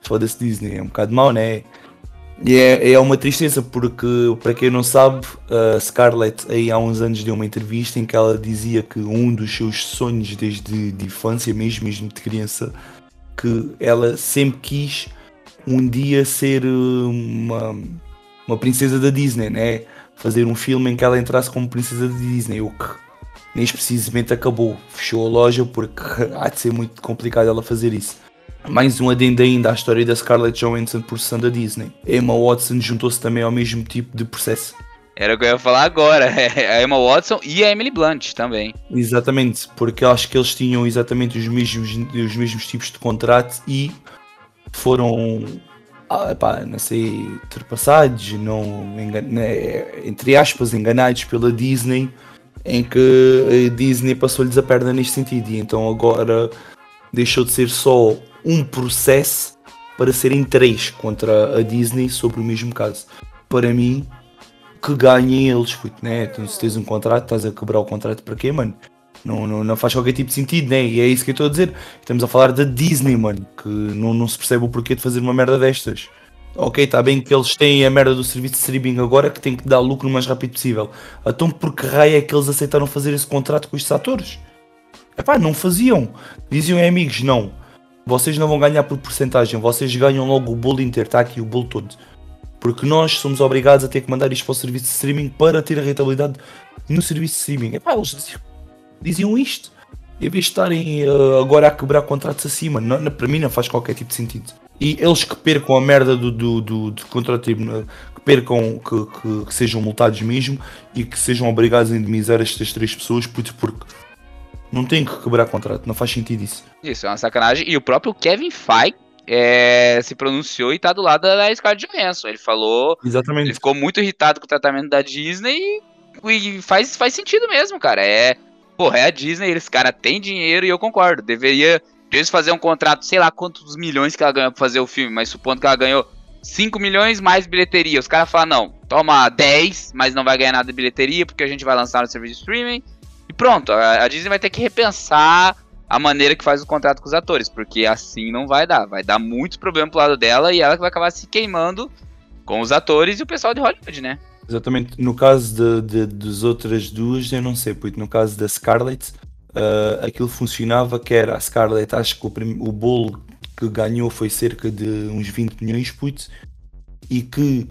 foda-se Disney, é um bocado mau, né? E é, é uma tristeza porque, para quem não sabe, a Scarlett aí há uns anos deu uma entrevista em que ela dizia que um dos seus sonhos desde de infância mesmo, mesmo de criança, que ela sempre quis um dia ser uh, uma, uma princesa da Disney, né? Fazer um filme em que ela entrasse como princesa da Disney, o que neste precisamente acabou, fechou a loja porque há de ser muito complicado ela fazer isso. Mais um adendo ainda à história da Scarlett Johansson processando a Disney. Emma Watson juntou-se também ao mesmo tipo de processo. Era o que eu ia falar agora. A Emma Watson e a Emily Blunt também. Exatamente, porque acho que eles tinham exatamente os mesmos, os mesmos tipos de contrato e foram, ah, não sei, ultrapassados, não, engan- né, entre aspas, enganados pela Disney, em que a Disney passou-lhes a perna neste sentido. E então agora deixou de ser só um processo para serem três contra a Disney sobre o mesmo caso. Para mim, que ganhem eles, puto, né? Então, se tens um contrato, estás a quebrar o contrato para quê, mano? Não, não, não faz qualquer tipo de sentido, né? E é isso que eu estou a dizer. Estamos a falar da Disney, mano, que não, não se percebe o porquê de fazer uma merda destas. Ok, está bem que eles têm a merda do serviço de streaming agora que tem que dar lucro o mais rápido possível. Então por que raio é que eles aceitaram fazer esse contrato com estes atores? Epá, não faziam. Diziam, é, amigos, não. Vocês não vão ganhar por porcentagem, vocês ganham logo o bolo inteiro, está aqui o bolo todo. Porque nós somos obrigados a ter que mandar isto para o serviço de streaming para ter a rentabilidade no serviço de streaming. Epá, eles diziam, diziam isto. Em vez de estarem uh, agora a quebrar contratos acima, não, para mim não faz qualquer tipo de sentido. E eles que percam a merda do, do, do, do contrato, tipo, que percam, que, que, que, sejam multados mesmo e que sejam obrigados a indemnizar estas três pessoas, porque, porque não tem que quebrar contrato, não faz sentido isso. Isso, é uma sacanagem. E o próprio Kevin Feige é, se pronunciou e tá do lado da Scarlett Johansson. Ele falou. Exatamente. Ele ficou muito irritado com o tratamento da Disney e faz, faz sentido mesmo, cara. É. Porra, é a Disney, eles, cara, tem dinheiro e eu concordo. Deveria eles fazer um contrato, sei lá quantos milhões que ela ganhou pra fazer o filme, mas supondo que ela ganhou 5 milhões mais bilheteria. Os caras falam, não, toma 10, mas não vai ganhar nada de bilheteria porque a gente vai lançar no serviço de streaming. E pronto, a, Disney vai ter que repensar a maneira que faz o contrato com os atores, porque assim não vai dar. Vai dar muito problema pro lado dela e ela que vai acabar se queimando com os atores e o pessoal de Hollywood, né? Exatamente. No caso de, de, das outras duas, eu não sei, porque no caso da Scarlett, uh, aquilo funcionava que era a Scarlett, acho que o, prim, o bolo que ganhou foi cerca de uns 20 milhões, puto, e que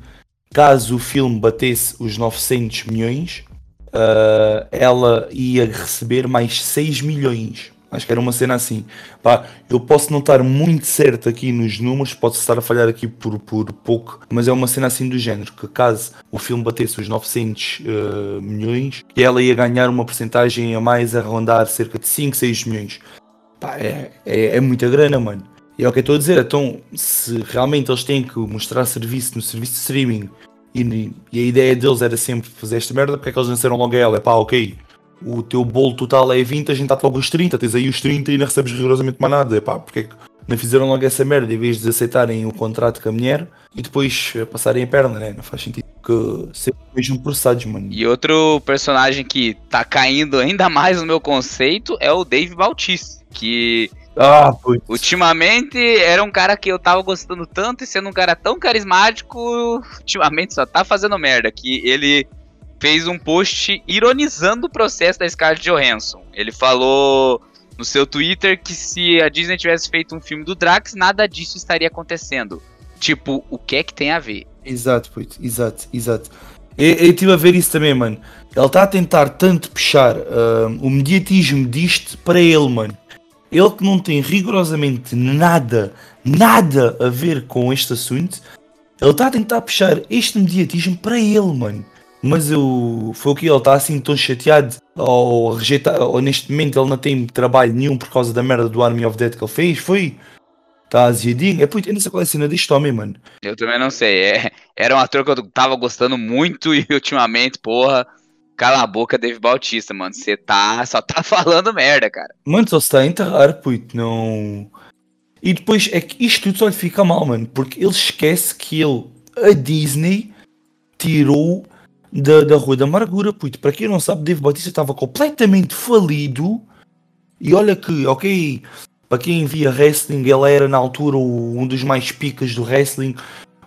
caso o filme batesse os 900 milhões, uh, ela ia receber mais 6 milhões. Acho que era uma cena assim. Pá, eu posso não estar muito certo aqui nos números, posso estar a falhar aqui por, por pouco, mas é uma cena assim do género, que caso o filme batesse os 900 uh, milhões, ela ia ganhar uma porcentagem a mais a rondar cerca de 5, 6 milhões. Pá, é, é, é muita grana, mano. E é o que eu estou a dizer, então, se realmente eles têm que mostrar serviço no serviço de streaming e, e a ideia deles era sempre fazer esta merda, porque é que eles lançaram logo a ela? É pá, ok, o teu bolo total é 20, a gente está logo os 30, tens aí os 30 e não recebes rigorosamente mais nada. Epá, porque é que não fizeram logo essa merda em vez de aceitarem o contrato com a mulher e depois eh, passarem a perna, né? Não faz sentido que sejam mesmo processados, mano. E outro personagem que tá caindo ainda mais no meu conceito é o Dave Bautista, que ah, ultimamente era um cara que eu tava gostando tanto e sendo um cara tão carismático, ultimamente só tá fazendo merda, que ele fez um post ironizando o processo da Scarlett Johansson. Ele falou no seu Twitter que se a Disney tivesse feito um filme do Drax, nada disso estaria acontecendo. Tipo, o que é que tem a ver? Exato, puto, exato, exato. Eu, estive a ver isso também, mano. Ele está a tentar tanto puxar uh, o mediatismo disto para ele, mano. Ele que não tem rigorosamente nada, nada a ver com este assunto, ele está a tentar puxar este mediatismo para ele, mano. Mas eu, foi o que ele está assim tão chateado ou rejeitado, ou neste momento ele não tem trabalho nenhum por causa da merda do Army of Dead que ele fez, foi. Está aziadinho. É, puto, eu não sei qual é a cena deste homem, mano. Eu também não sei. É, era um ator que eu tava gostando muito e ultimamente, porra, cala a boca, Dave Bautista, mano. Você tá, só tá falando merda, cara. Mano, só se está a enterrar, puto, não. E depois é que isto tudo só lhe fica mal, mano, porque ele esquece que ele, a Disney, tirou da, da Rua da Amargura, puto. Para quem não sabe, Dave Batista estava completamente falido. E olha que, ok, para quem via wrestling, ele era na altura um dos mais picas do wrestling,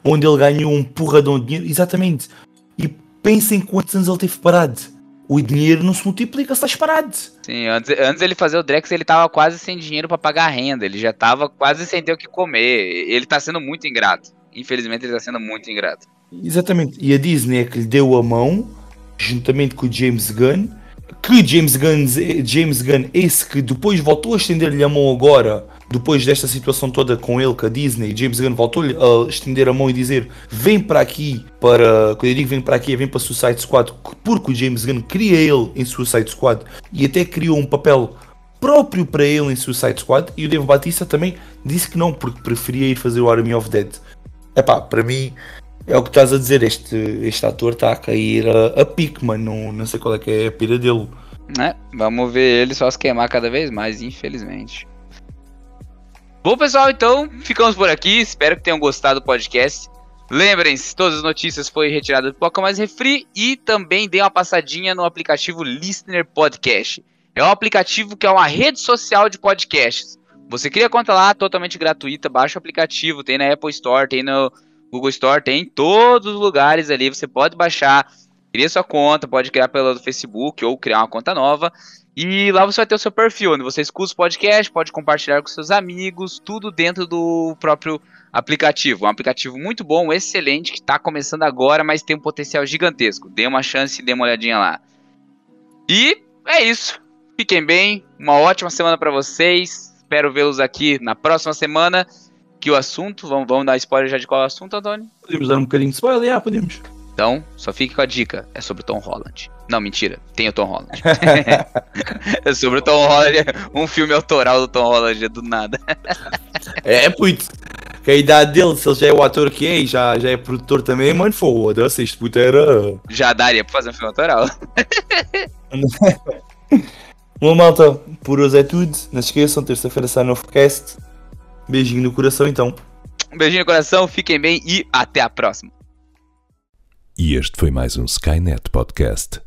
onde ele ganhou um porradão de dinheiro. Exatamente. E pensem quantos anos ele teve parado. O dinheiro não se multiplica se estás parado. Sim, antes, antes ele fazer o Drex, ele tava quase sem dinheiro para pagar a renda. Ele já tava quase sem ter o que comer. Ele tá sendo muito ingrato. Infelizmente, ele tá sendo muito ingrato. Exatamente. E a Disney é que lhe deu a mão, juntamente com o James Gunn, que James Gunn, James Gunn esse que depois voltou a estender-lhe a mão agora, depois desta situação toda com ele, com a Disney, James Gunn voltou a estender a mão e dizer vem para aqui, para, quando eu digo vem para aqui, vem para Suicide Squad, porque o James Gunn queria ele em Suicide Squad e até criou um papel próprio para ele em Suicide Squad e o Dave Batista também disse que não, porque preferia ir fazer o Army of Dead. Epá, para mim é o que estás a dizer, este, este ator está a cair a, a pique, mano. Não, não sei qual é que é a pira dele. É, vamos ver ele só se queimar cada vez mais, infelizmente. Bom, pessoal, então ficamos por aqui. Espero que tenham gostado do podcast. Lembrem-se, todas as notícias foram retiradas do Poca Mais Refri e também dê uma passadinha no aplicativo Listener Podcast. É um aplicativo que é uma rede social de podcasts. Você cria conta lá, totalmente gratuita, baixa o aplicativo, tem na Apple Store, tem no Google Store tem em todos os lugares ali. Você pode baixar, cria sua conta, pode criar pelo Facebook ou criar uma conta nova. E lá você vai ter o seu perfil, onde você escuta os podcasts, pode compartilhar com seus amigos, tudo dentro do próprio aplicativo. Um aplicativo muito bom, excelente, que está começando agora, mas tem um potencial gigantesco. Dê uma chance e dê uma olhadinha lá. E é isso. fiquem bem, uma ótima semana pra vocês. Espero vê-los aqui na próxima semana. Que o assunto, vamos, vamos dar spoiler já de qual é assunto, Antônio? Podemos dar um bocadinho de spoiler? Ah, podemos. Então, só fique com a dica. É sobre o Tom Holland. Não, mentira. Tem o Tom Holland. é sobre o Tom Holland. Um filme autoral do Tom Holland, do nada. É, é puto. Que a idade dele, se ele já é o ator que é e já, já é produtor também, mano, foda-se, este puto era. Já daria pra fazer um filme autoral. Bom, malta, por hoje é tudo. Não se esqueçam, terça-feira sai novo cast. Beijinho no coração, então. Um beijinho no coração, fiquem bem e até a próxima. E este foi mais um Skynet Podcast.